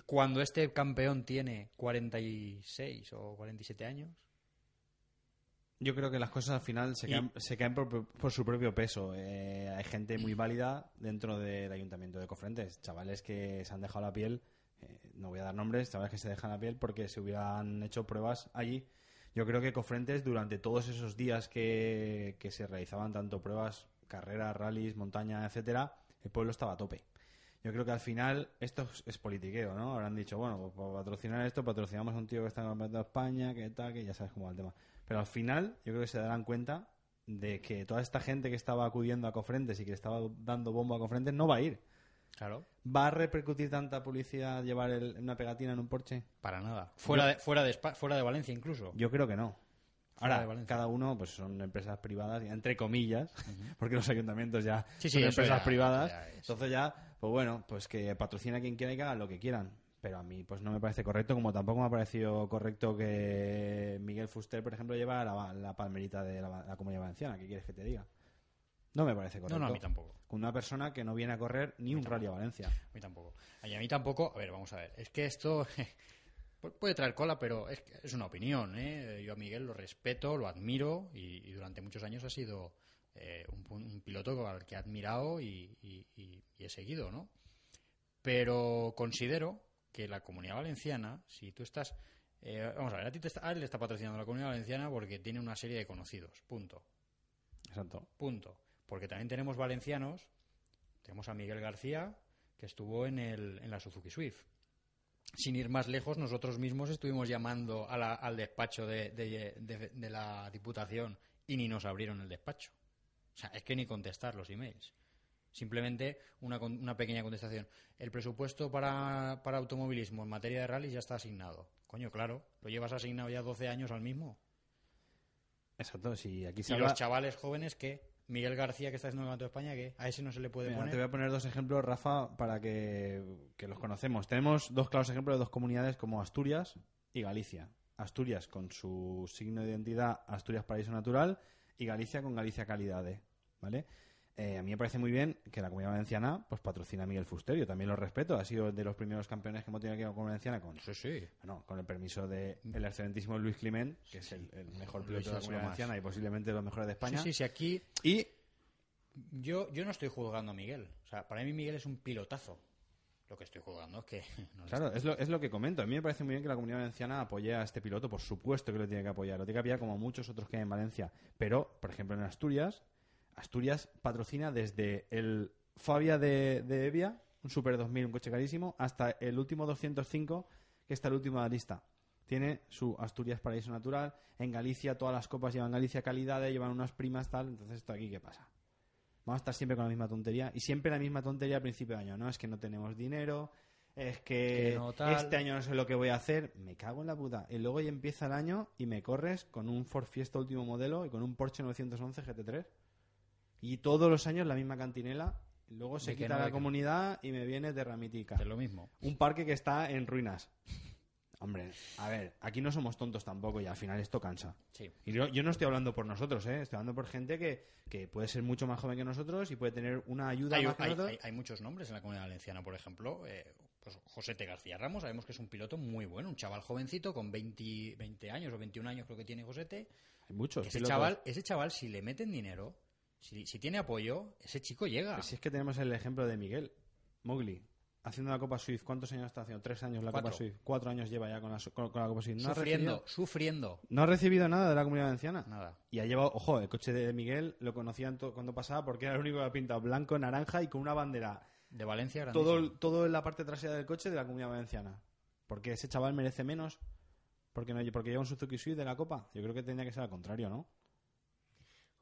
Cuando este campeón tiene 46 o 47 años, Yo creo que las cosas al final se Y- caen, se caen por, por su propio peso. Eh, hay gente muy válida dentro del ayuntamiento de Cofrentes, chavales que se han dejado la piel, eh, no voy a dar nombres, chavales que se dejan la piel porque se hubieran hecho pruebas allí. Yo creo que Cofrentes durante todos esos días que, que se realizaban tanto pruebas, carreras, rallies, montaña, etcétera, el pueblo estaba a tope. Yo creo que al final esto es, politiqueo, ¿no? Habrán dicho, bueno, pues para patrocinar esto, patrocinamos a un tío que está en el campeonato de España, que tal, que ya sabes cómo va el tema. Pero al final, yo creo que se darán cuenta de que toda esta gente que estaba acudiendo a Cofrentes y que le estaba dando bombo a Cofrentes no va a ir. claro, ¿Va a repercutir tanta publicidad llevar el- una pegatina en un Porsche? para nada. Fuera de, fuera de, fuera de Valencia incluso. Yo creo que no. Ahora, cada uno pues son empresas privadas, entre comillas, porque los ayuntamientos ya Sí, sí, son empresas ya- privadas. ya es. Entonces ya, pues bueno, pues que patrocina a quien quiera y que hagan lo que quieran. Pero a mí pues no me parece correcto, como tampoco me ha parecido correcto que Miguel Fuster, por ejemplo, lleva la, la palmerita de la, la Comunidad Valenciana. ¿Qué quieres que te diga? No me parece correcto. No, no, a mí tampoco. Con una persona que no viene a correr ni un rally a Valencia. A mí tampoco. Y a mí tampoco. A ver, vamos a ver. Es que esto pu- puede traer cola, pero es, es una opinión. ¿eh? Yo a Miguel lo respeto, lo admiro y, y durante muchos años ha sido eh, un, un piloto al que he admirado y, y- y- y he seguido, ¿no? Pero considero que la comunidad valenciana, si tú estás. eh, vamos a ver, a ti te está, a él le está patrocinando la comunidad valenciana porque tiene una serie de conocidos. Punto. Exacto. Punto. Porque también tenemos valencianos. Tenemos a Miguel García, que estuvo en, el, en la Suzuki Swift. Sin ir más lejos, nosotros mismos estuvimos llamando a la- al despacho de, de- de- de la Diputación y ni nos abrieron el despacho. O sea, es que ni contestar los emails. Simplemente una, una pequeña contestación. El presupuesto para, para automovilismo en materia de rally ya está asignado. Coño, claro, lo llevas asignado ya 12 años al mismo. Exacto, si aquí se Y habla- los chavales jóvenes que Miguel García que está haciendo el Campeonato de España que a ese no se le puede Mira, poner. te voy a poner dos ejemplos, Rafa, para que, que los conocemos. Tenemos dos claros ejemplos de dos comunidades como Asturias y Galicia. Asturias con su signo de identidad Asturias Paraíso Natural y Galicia con Galicia Calidade, ¿vale? Eh, a mí me parece muy bien que la Comunidad Valenciana pues patrocina a Miguel Fuster, yo también lo respeto, ha sido de los primeros campeones que hemos tenido aquí en la Comunidad Valenciana con, Sí, sí. bueno, con el permiso del excelentísimo Luis Clement, que es el, el mejor piloto de la Comunidad. Valenciana y posiblemente de los mejores de España. Sí, sí, sí, aquí Y yo, yo no estoy juzgando a Miguel. O sea, para mí Miguel es un pilotazo. Lo que estoy juzgando es que... no Claro, es lo, es lo que comento. A mí me parece muy bien que la comunidad valenciana apoye a este piloto, por supuesto que lo tiene que apoyar. Lo tiene que apoyar como muchos otros que hay en Valencia. Pero, por ejemplo, en Asturias, Asturias patrocina desde el Fabia de, de Evia, un Super 2000, un coche carísimo, hasta el último 205, que está el último de la lista. Tiene su Asturias Paraíso Natural. En Galicia, todas las copas llevan Galicia calidad, llevan unas primas, tal. Entonces, ¿esto aquí qué pasa? Vamos a estar siempre con la misma tontería. Y siempre la misma tontería a principio de año, ¿no? Es que no tenemos dinero, es que, Que no tal. este año no sé lo que voy a hacer. Me cago en la puta. Y luego ya empieza el año y me corres con un Ford Fiesta último modelo y con un Porsche 911 GT3. Y todos los años la misma cantinela. Luego se De quita no, la comunidad y me viene de ramitica. Es lo mismo. Un parque que está en ruinas. Hombre, a ver, aquí no somos tontos tampoco y al final esto cansa. Sí. Y yo, yo no estoy hablando por nosotros, ¿eh? estoy hablando por gente que, que puede ser mucho más joven que nosotros y puede tener una ayuda Hay, más hay- hay- hay muchos nombres en la comunidad valenciana, por ejemplo. eh, pues José T. García Ramos, sabemos que es un piloto muy bueno, un chaval jovencito con 20, 20 años o 21 años creo que tiene Josete. Hay muchos Ese pilotos. chaval, ese chaval, si le meten dinero, si, si tiene apoyo, ese chico llega. Pues si es que tenemos el ejemplo de Miguel Mowgli haciendo la Copa Swift. ¿Cuántos años está haciendo? Tres años la Cuatro. Copa Swift. Cuatro años lleva ya con la, su- con, con la Copa Swift. No ha, sufriendo, recibido, sufriendo. no ha recibido nada de la comunidad valenciana. Nada. Y ha llevado, ojo, el coche de Miguel lo conocían cuando pasaba porque era el único que había pintado blanco, naranja y con una bandera De Valencia, todo, grandísimo. todo en la parte trasera del coche de la comunidad valenciana. Porque ese chaval merece menos. Porque, no, porque lleva un Suzuki Swift de la Copa. Yo creo que tendría que ser al contrario, ¿no?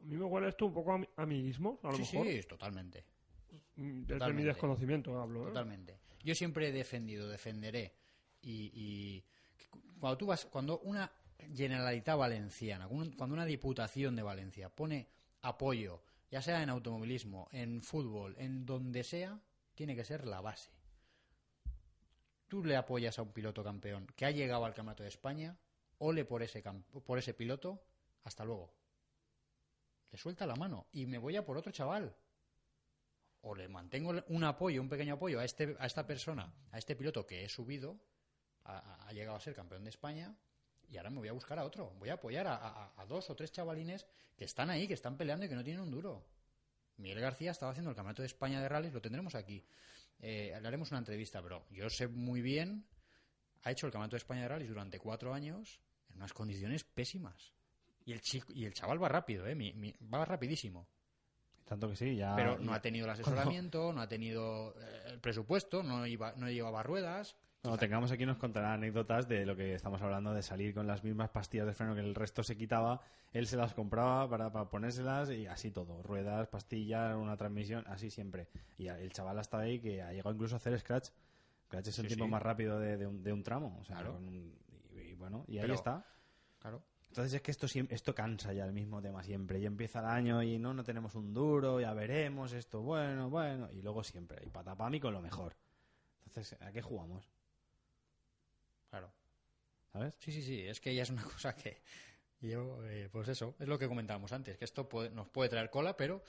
A mí me huele esto un poco a ami- amiguismo, a lo Sí, mejor. sí, totalmente. Mm, Desde mi Totalmente. desconocimiento hablo. ¿eh? Totalmente. Yo siempre he defendido, defenderé. Y, cuando tú vas, cuando una Generalitat Valenciana, cuando un- cuando una Diputación de Valencia pone apoyo, ya sea en automovilismo, en fútbol, en donde sea, tiene que ser la base. tú le apoyas a un piloto campeón que ha llegado al campeonato de España, ole por ese, por ese piloto, hasta luego. Le suelta la mano y me voy a por otro chaval. O le mantengo un apoyo, un pequeño apoyo a, este, a esta persona, a este piloto que he subido, ha, llegado a ser campeón de España, y ahora me voy a buscar a otro. Voy a apoyar a, dos o tres chavalines que están ahí, que están peleando y que no tienen un duro. Miguel García estaba haciendo el Campeonato de España de rallies, lo tendremos aquí. Eh, le haremos una entrevista, pero yo sé muy bien, ha hecho el Campeonato de España de rallies durante cuatro años en unas condiciones pésimas. Y el, chico, y el chaval va rápido, ¿eh? Mi- va rapidísimo. Tanto que sí, ya. pero no ha tenido el asesoramiento, no ha tenido eh, el presupuesto, no, iba, no llevaba ruedas. Cuando tengamos aquí nos contará anécdotas de lo que estamos hablando, de salir con las mismas pastillas de freno que el resto se quitaba, él se las compraba para, para ponérselas y así todo, ruedas, pastillas, una transmisión, así siempre. Y el chaval hasta ahí que ha llegado incluso a hacer scratch. Scratch es el Sí, tiempo sí. más rápido de, de un, de un tramo, o sea, Claro. con un- y, y bueno, y ahí está. Claro. Entonces es que esto esto cansa ya el mismo tema siempre. Y empieza el año y no, no tenemos un duro, ya veremos, esto bueno, bueno. Y luego siempre hay patapami con lo mejor. Entonces, ¿a qué jugamos? Claro. ¿Sabes? Sí, sí, sí, es que ya es una cosa que yo, eh, pues eso, es lo que comentábamos antes, que esto puede- nos puede traer cola, pero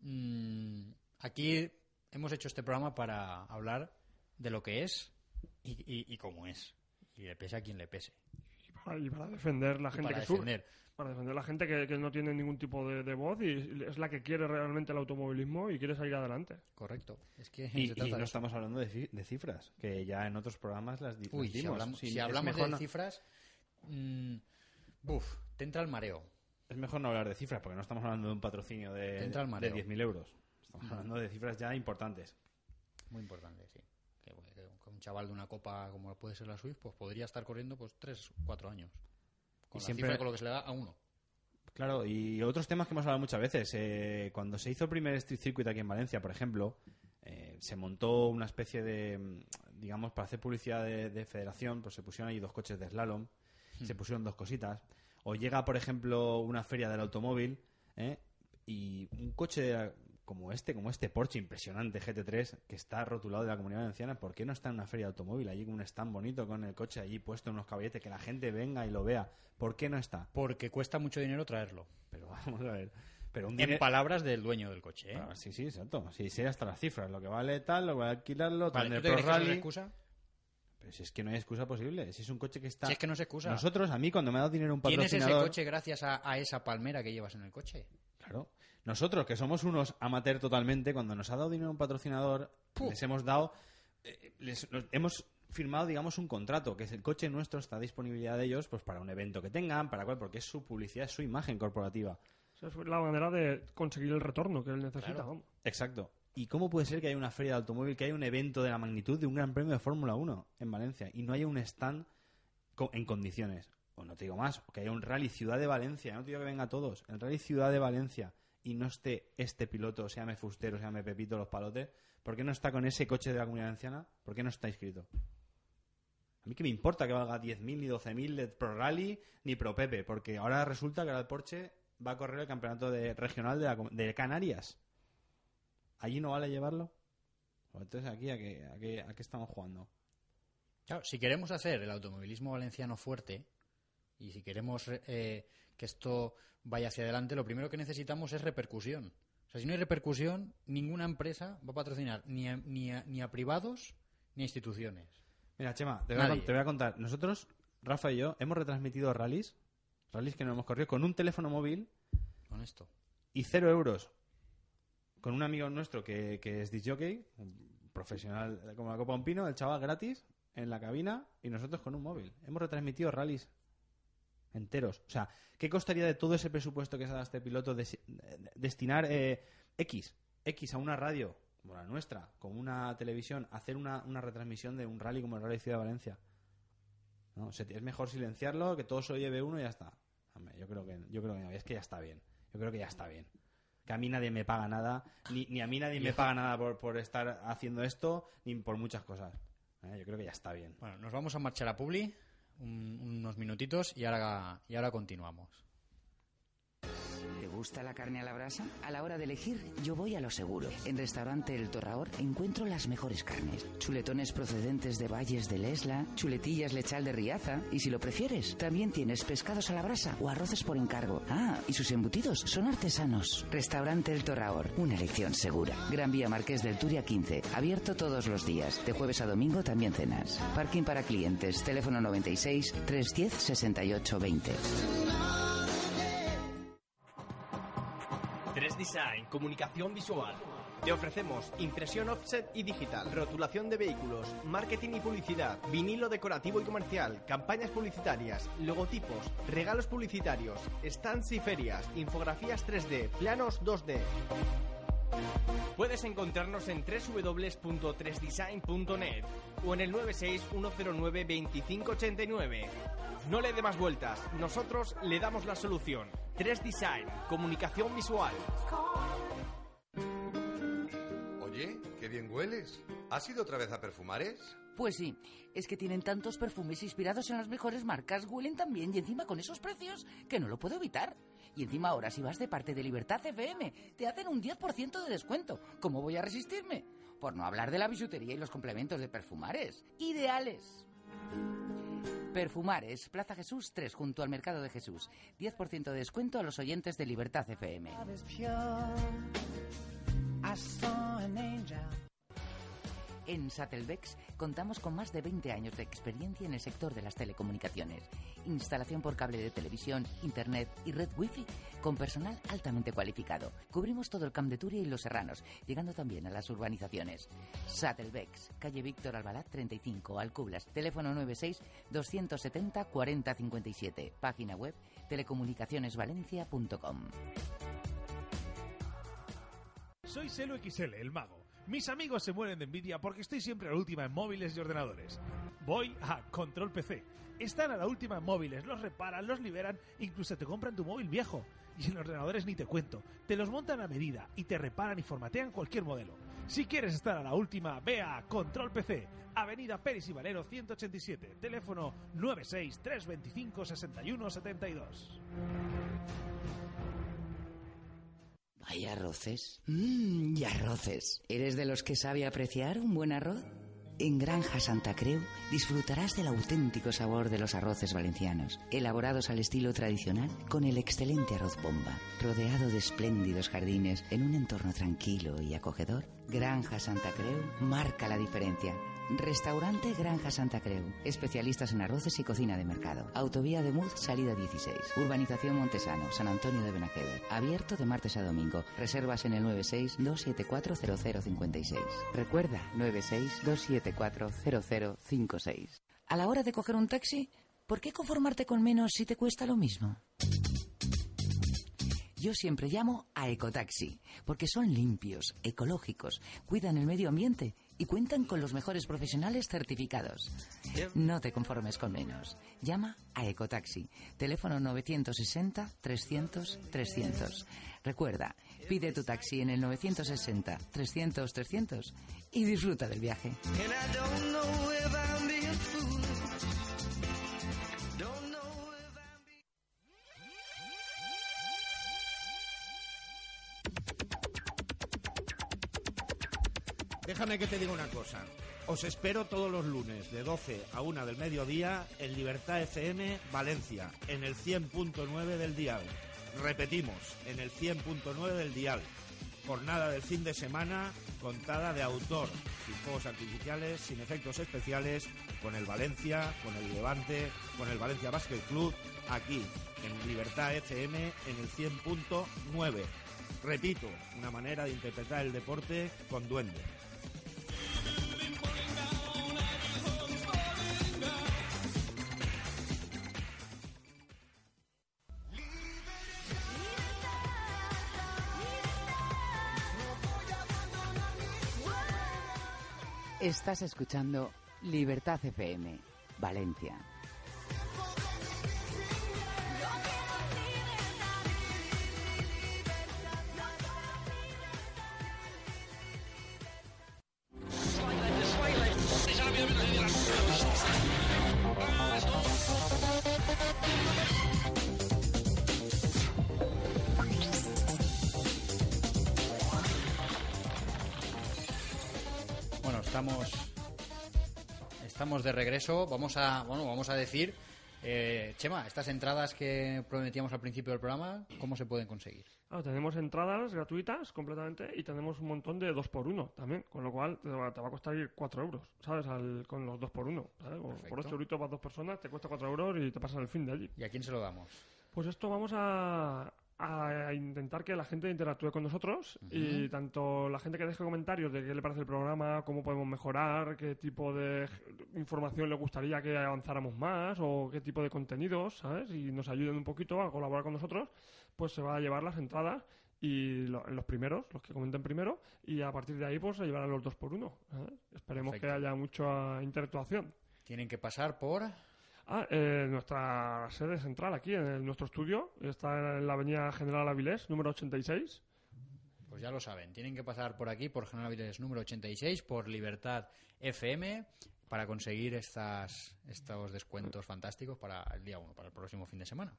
mm, aquí hemos hecho este programa para hablar de lo que es y, y- y cómo es. Y le pese a quien le pese. Para- y para defender la gente para que sufre. defender. Para defender la gente que, que no tiene ningún tipo de, de voz y es la que quiere realmente el automovilismo y quiere salir adelante. Correcto. Es que Y, no estamos hablando de, de cifras, que ya en otros programas las, di- Uy, las si hablamos, si hablamos de no- cifras, mm, buf, te entra el mareo. Es mejor no hablar de cifras, porque no estamos hablando de un patrocinio de, de mareo. 10.000 euros. Estamos hablando de cifras ya importantes. Muy importante, sí. Que, bueno, que un chaval de una copa como puede ser la Swift, pues podría estar corriendo pues tres, cuatro años. Con Y la siempre- cifra con lo que se le da a uno. Claro, y otros temas que hemos hablado muchas veces. eh, cuando se hizo el primer Street Circuit aquí en Valencia, por ejemplo, eh, se montó una especie de, mm, digamos, para hacer publicidad de, de federación, pues se pusieron ahí dos coches de slalom, Hmm. se pusieron dos cositas. O llega, por ejemplo, una feria del automóvil ¿eh? y un coche como este, como este Porsche impresionante GT3 que está rotulado de la Comunidad Valenciana, ¿por qué no está en una feria de automóvil allí con un stand bonito con el coche allí puesto en unos caballetes que la gente venga y lo vea? ¿Por qué no está? Porque cuesta mucho dinero traerlo. Pero vamos a ver. Pero un En palabras del dueño del coche, ¿eh? Ah, sí, sí, exacto. Sí, sé hasta las cifras. Lo que vale tal, lo que vale alquilarlo, tal Vale, en ¿tú el te Pro Rally. excusa? Pero si es que no hay excusa posible. Si es un coche que está... Si es que no se excusa. Nosotros, a mí, cuando me ha dado dinero un Tienes ese patrocinador... coche gracias a, a esa palmera que llevas en el coche. Claro. Nosotros, que somos unos amateur totalmente, cuando nos ha dado dinero un patrocinador, les hemos dado... eh, les- hemos firmado, digamos, un contrato, que es el coche nuestro, está a disponibilidad de ellos, pues para un evento que tengan, para cuál, porque es su publicidad, es su imagen corporativa. Esa es la manera de conseguir el retorno que él necesita. Claro. vamos. Exacto. ¿Y cómo puede ser que haya una feria de automóvil, que haya un evento de la magnitud de un Gran Premio de Fórmula 1 en Valencia y no haya un stand en condiciones? O no te digo más, que haya un rally Ciudad de Valencia, no te digo que venga todos, el rally Ciudad de Valencia y no esté este piloto, se llame Fustero, se llame Pepito Los Palotes, ¿por qué no está con ese coche de la Comunidad Valenciana? ¿Por qué no está inscrito? A mí que me importa que valga 10.000 ni 12.000 de Pro Rally ni Pro Pepe, porque ahora resulta que ahora el Porsche va a correr el campeonato de, regional de, la de Canarias. ¿Allí no vale llevarlo? Pues Entonces, ¿aquí a qué, a qué- a qué estamos jugando? Claro, si queremos hacer el automovilismo valenciano fuerte y si queremos eh, que esto vaya hacia adelante, lo primero que necesitamos es repercusión. O sea, si no hay repercusión, ninguna empresa va a patrocinar ni a, ni a- ni a privados ni a instituciones. Mira, Chema, te voy, a, Nadie. con- te voy a contar. Nosotros, Rafa y yo, hemos retransmitido rallies, rallies que nos hemos corrido con un teléfono móvil Con esto. y cero euros. Con un amigo nuestro que, que es disjockey, un profesional como la Copa Un Pino, el chaval gratis, en la cabina, y nosotros con un móvil. Hemos retransmitido rallies enteros. O sea, ¿qué costaría de todo ese presupuesto que se da a este piloto de- destinar eh, X, X a una radio como la nuestra, como una televisión, hacer una, una retransmisión de un rally como el Rally Ciudad de Valencia? No, es mejor silenciarlo, que todo se lo lleve uno y ya está. Hombre, yo creo que yo creo que no, es que ya está bien. Yo creo que ya está bien. Que a mí nadie me paga nada, ni, ni a mí nadie me paga nada por, por estar haciendo esto, ni por muchas cosas. Eh, Yo creo que ya está bien. Bueno, nos vamos a marchar a Publi un- unos minutitos y ahora, y ahora continuamos. ¿Te gusta la carne a la brasa? A la hora de elegir, yo voy a lo seguro. En restaurante El Torraor encuentro las mejores carnes. Chuletones procedentes de valles de Lesla, chuletillas lechal de Riaza y si lo prefieres, también tienes pescados a la brasa o arroces por encargo. Ah, y sus embutidos son artesanos. Restaurante El Torraor, una elección segura. Gran Vía Marqués del Turia 15, abierto todos los días. De jueves a domingo también cenas. Parking para clientes, teléfono 96 310 68 20. Design, comunicación visual. Te ofrecemos impresión offset y digital, rotulación de vehículos, marketing y publicidad, vinilo decorativo y comercial, campañas publicitarias, logotipos, regalos publicitarios, stands y ferias, infografías 3D, planos 2D. Puedes encontrarnos en www.3design.net o en el 961092589. No le dé más vueltas, nosotros le damos la solución. 3 Design, comunicación visual. Oye, qué bien hueles. ¿Has ido otra vez a Perfumares? Pues sí, es que tienen tantos perfumes inspirados en las mejores marcas, huelen tan bien y encima con esos precios que no lo puedo evitar. Y encima ahora si vas de parte de Libertad FM te hacen un 10% de descuento. ¿Cómo voy a resistirme? Por no hablar de la bisutería y los complementos de Perfumares. Ideales. Perfumares, Plaza Jesús 3, junto al Mercado de Jesús. 10% de descuento a los oyentes de Libertad FM. En Satelbex contamos con más de 20 años de experiencia en el sector de las telecomunicaciones. Instalación por cable de televisión, internet y red wifi con personal altamente cualificado. Cubrimos todo el Camp de Turia y Los Serranos, llegando también a las urbanizaciones. Satelbex, calle Víctor Albalat 35, Alcublas. Teléfono 96 270 4057. Página web telecomunicacionesvalencia.com. Soy Celo XL, el mago. Mis amigos se mueren de envidia porque estoy siempre a la última en móviles y ordenadores. Voy a Control PC. Están a la última en móviles, los reparan, los liberan, incluso te compran tu móvil viejo. Y en ordenadores ni te cuento. Te los montan a medida y te reparan y formatean cualquier modelo. Si quieres estar a la última, ve a Control PC, Avenida Pérez y Valero 187, teléfono 96 325 61 72. ¿Hay arroces? Mmm, y arroces. ¿Eres de los que sabe apreciar un buen arroz? En Granja Santa Creu disfrutarás del auténtico sabor de los arroces valencianos, elaborados al estilo tradicional con el excelente arroz bomba, rodeado de espléndidos jardines en un entorno tranquilo y acogedor. Granja Santa Creu marca la diferencia. Restaurante Granja Santa Creu. Especialistas en arroces y cocina de mercado. Autovía de Muz, salida 16. Urbanización Montesano, San Antonio de Benajever. Abierto de martes a domingo. Reservas en el 96-274-0056. Recuerda, 96-274-0056. A la hora de coger un taxi, ¿por qué conformarte con menos si te cuesta lo mismo? Yo siempre llamo a Ecotaxi, porque son limpios, ecológicos, cuidan el medio ambiente y cuentan con los mejores profesionales certificados. No te conformes con menos. Llama a Ecotaxi. Teléfono 960-300-300. Recuerda, pide tu taxi en el 960-300-300 y disfruta del viaje. Déjame que te diga una cosa. Os espero todos los lunes de 12 a 1 del mediodía en Libertad FM Valencia, en el 100.9 del dial. Repetimos, en el 100.9 del dial. Jornada del fin de semana contada de autor, sin fuegos artificiales, sin efectos especiales, con el Valencia, con el Levante, con el Valencia Basket Club, aquí en Libertad FM en el 100.9. Repito, una manera de interpretar el deporte con duende. Estás escuchando Libertad FM, Valencia. De regreso. Vamos a bueno, vamos a decir eh, Chema, estas entradas que prometíamos al principio del programa, ¿cómo se pueden conseguir? Claro, tenemos entradas gratuitas completamente y tenemos un montón de 2 por 1 también, con lo cual te va, te va a costar ir 4 euros, ¿sabes? Al- con los 2 por 1 ¿sabes? Perfecto. Por 8 euritos para dos personas te cuesta 4 euros y te pasas el fin de allí. ¿Y a quién se lo damos? Pues esto vamos a, a intentar que la gente interactúe con nosotros y tanto la gente que deje comentarios de qué le parece el programa, cómo podemos mejorar, qué tipo de información le gustaría que avanzáramos más o qué tipo de contenidos, ¿sabes? Y nos ayuden un poquito a colaborar con nosotros, pues se va a llevar las entradas y lo- los primeros, los que comenten primero, y a partir de ahí pues se llevarán los dos por uno. ¿sabes? Esperemos Perfecto. que haya mucha interactuación. Tienen que pasar por... Ah, eh, nuestra sede central aquí, en el- nuestro estudio, está en la avenida General Avilés, número 86. Pues ya lo saben, tienen que pasar por aquí, por General Avilés número 86, por Libertad FM, para conseguir estas, estos descuentos fantásticos para el día 1, para el próximo fin de semana.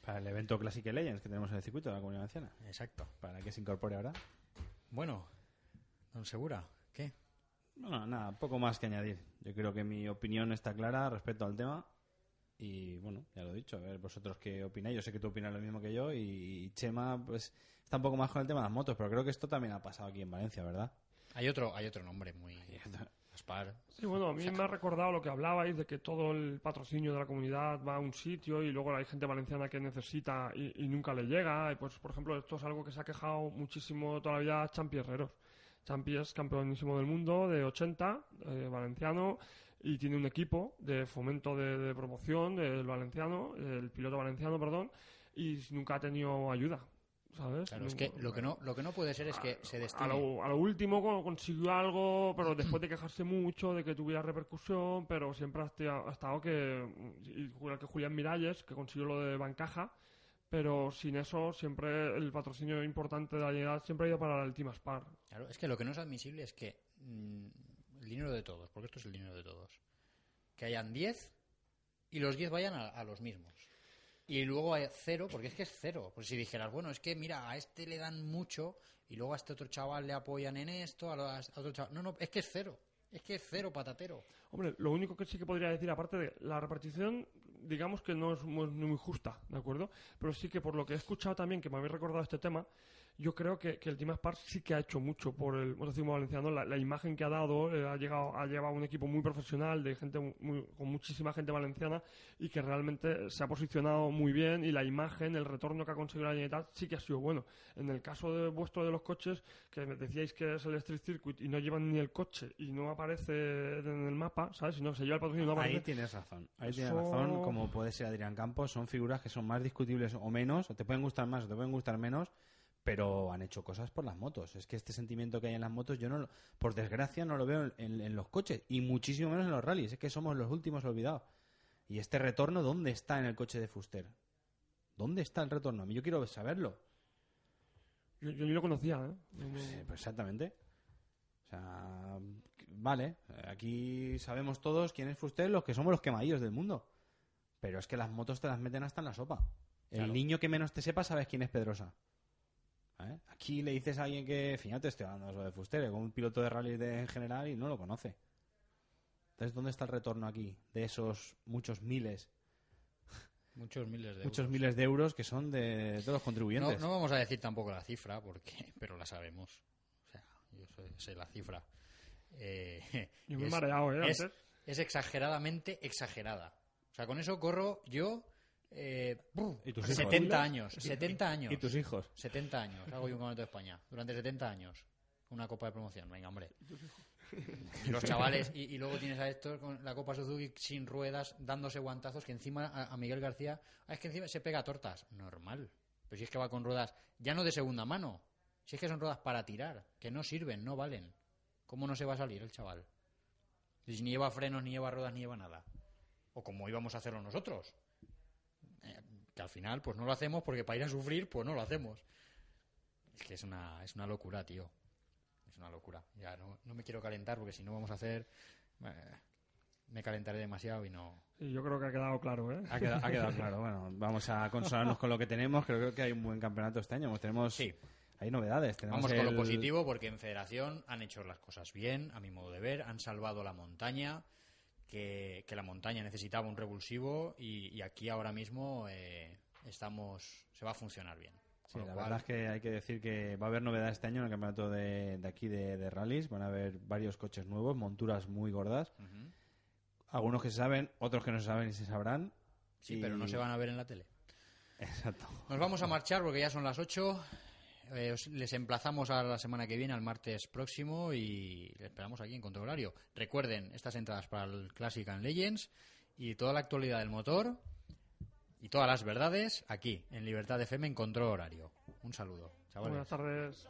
Para el evento Classic Legends que tenemos en el circuito de la Comunidad Valenciana. Exacto. Para que se incorpore ahora. Bueno, don Segura, ¿qué? Bueno, nada, poco más que añadir. Yo creo que mi opinión está clara respecto al tema. Y bueno, ya lo he dicho. A ver, vosotros qué opináis. Yo sé que tú opinas lo mismo que yo. Y Chema, pues, está un poco más con el tema de las motos. Pero creo que esto también ha pasado aquí en Valencia, ¿verdad? Hay otro, hay otro nombre muy... Aspar. Sí, bueno, a mí me ha recordado lo que hablabais de que todo el patrocinio de la comunidad va a un sitio y luego hay gente valenciana que necesita y, y nunca le llega. Y pues, por ejemplo, esto es algo que se ha quejado muchísimo toda la vida Champi Herreros. Champi es campeonísimo del mundo de 80, eh, valenciano, y tiene un equipo de fomento de, de promoción del valenciano, el piloto valenciano, perdón, y nunca ha tenido ayuda. ¿Sabes? Claro, es que lo que no, lo que no puede ser es que se A destine... lo, a lo último co- consiguió algo, pero después de quejarse mucho, de que tuviera repercusión, pero siempre ha estado que, igual que Julián Miralles, que consiguió lo de Bancaja, pero sin eso siempre el patrocinio importante de la llegada siempre ha ido para el Team Aspar. Claro, es que lo que no es admisible es que mm, el dinero de todos, porque esto es el dinero de todos, que hayan 10 y los 10 vayan a, a los mismos. Y luego hay cero, porque es que es cero. Pues si dijeras, bueno, es que mira, a este le dan mucho y luego a este otro chaval le apoyan en esto, a, lo- a otro chaval... No, no, es que es cero. Es que es cero patatero. Hombre, lo único que sí que podría decir, aparte de la repartición, digamos que no es muy, muy justa, ¿de acuerdo? Pero sí que por lo que he escuchado también, que me habéis recordado este tema, yo creo que, que el Team Aspar sí que ha hecho mucho por el motociclismo valenciano. La, la imagen que ha dado, eh, ha llegado ha llevado un equipo muy profesional, de gente muy- con muchísima gente valenciana, y que realmente se ha posicionado muy bien, y la imagen, el retorno que ha conseguido la Generalitat sí que ha sido bueno. En el caso de vuestro de los coches, que decíais que es el Street Circuit y no llevan ni el coche y no aparece en el mapa, ¿sabes? Si no se lleva el patrocinio y no aparece. Ahí tienes razón. Ahí tienes razón, como puede ser Adrián Campos, son figuras que son más discutibles o menos, o te pueden gustar más o te pueden gustar menos, pero han hecho cosas por las motos. Es que este sentimiento que hay en las motos, yo no lo- por desgracia no lo veo en, en- en los coches, y muchísimo menos en los rallies. Es que somos los últimos olvidados. Y este retorno, ¿dónde está en el coche de Fuster? ¿Dónde está el retorno? A mí yo quiero saberlo. Yo, yo ni lo conocía, ¿eh? Pues exactamente. O sea, vale, aquí sabemos todos quién es Fuster, los que somos los quemadillos del mundo. Pero es que las motos te las meten hasta en la sopa. El niño que menos te sepa sabes quién es Pedrosa. ¿Eh? Aquí le dices a alguien que, fíjate, estoy hablando solo de Fuster, con un piloto de rally de, en general y no lo conoce. Entonces, ¿dónde está el retorno aquí de esos muchos miles, Muchos miles de muchos euros. miles de euros que son de todos los contribuyentes? no vamos a decir tampoco la cifra, porque pero la sabemos. O sea, yo sé, sé la cifra. Eh, Yo me he mareado, ¿eh? Es, es exageradamente exagerada. O sea, con eso corro yo eh, ¿Y tus 70 hijos? años. ¿Y- 70 años. ¿Y tus hijos? 70 años. Hago yo un campeonato de España. Durante 70 años. Una copa de promoción. Venga, hombre. Y los chavales, y, y luego tienes a estos con la Copa Suzuki sin ruedas, dándose guantazos, que encima a, a Miguel García, "Ah, es que encima se pega tortas. Normal. Pero si es que va con ruedas, ya no de segunda mano, si es que son ruedas para tirar, que no sirven, no valen. ¿Cómo no se va a salir el chaval? Si ni lleva frenos, ni lleva ruedas, ni lleva nada. O como íbamos a hacerlo nosotros. Que al final, pues no lo hacemos porque para ir a sufrir, pues no lo hacemos. Es que es una, es una locura, tío. Es una locura. Ya no, no me quiero calentar porque si no vamos a hacer. eh, me calentaré demasiado y no. Sí, yo creo que ha quedado claro, ¿eh? Ha quedado, ha quedado claro. Bueno, vamos a consolarnos con lo que tenemos. Creo, creo que hay un buen campeonato este año. Tenemos, hay novedades. Tenemos Vamos con lo positivo porque en Federación han hecho las cosas bien, a mi modo de ver, han salvado la montaña, que, que la montaña necesitaba un revulsivo y, y aquí ahora mismo eh, estamos se va a funcionar bien. Sí, la cual, verdad es que hay que decir que va a haber novedades este año en el campeonato de, de aquí de, de rallies. Van a haber varios coches nuevos, monturas muy gordas. Algunos que se saben, otros que no se saben y se sabrán. Sí, Y- pero no se van a ver en la tele. Exacto. Nos vamos a marchar porque ya son las 8. Eh, os- les emplazamos a la semana que viene, al martes próximo, y les esperamos aquí en Control Horario. Recuerden, estas entradas para el Classic and Legends y toda la actualidad del motor y todas las verdades aquí, en Libertad FM, en Control Horario. Un saludo, chavales. Buenas tardes.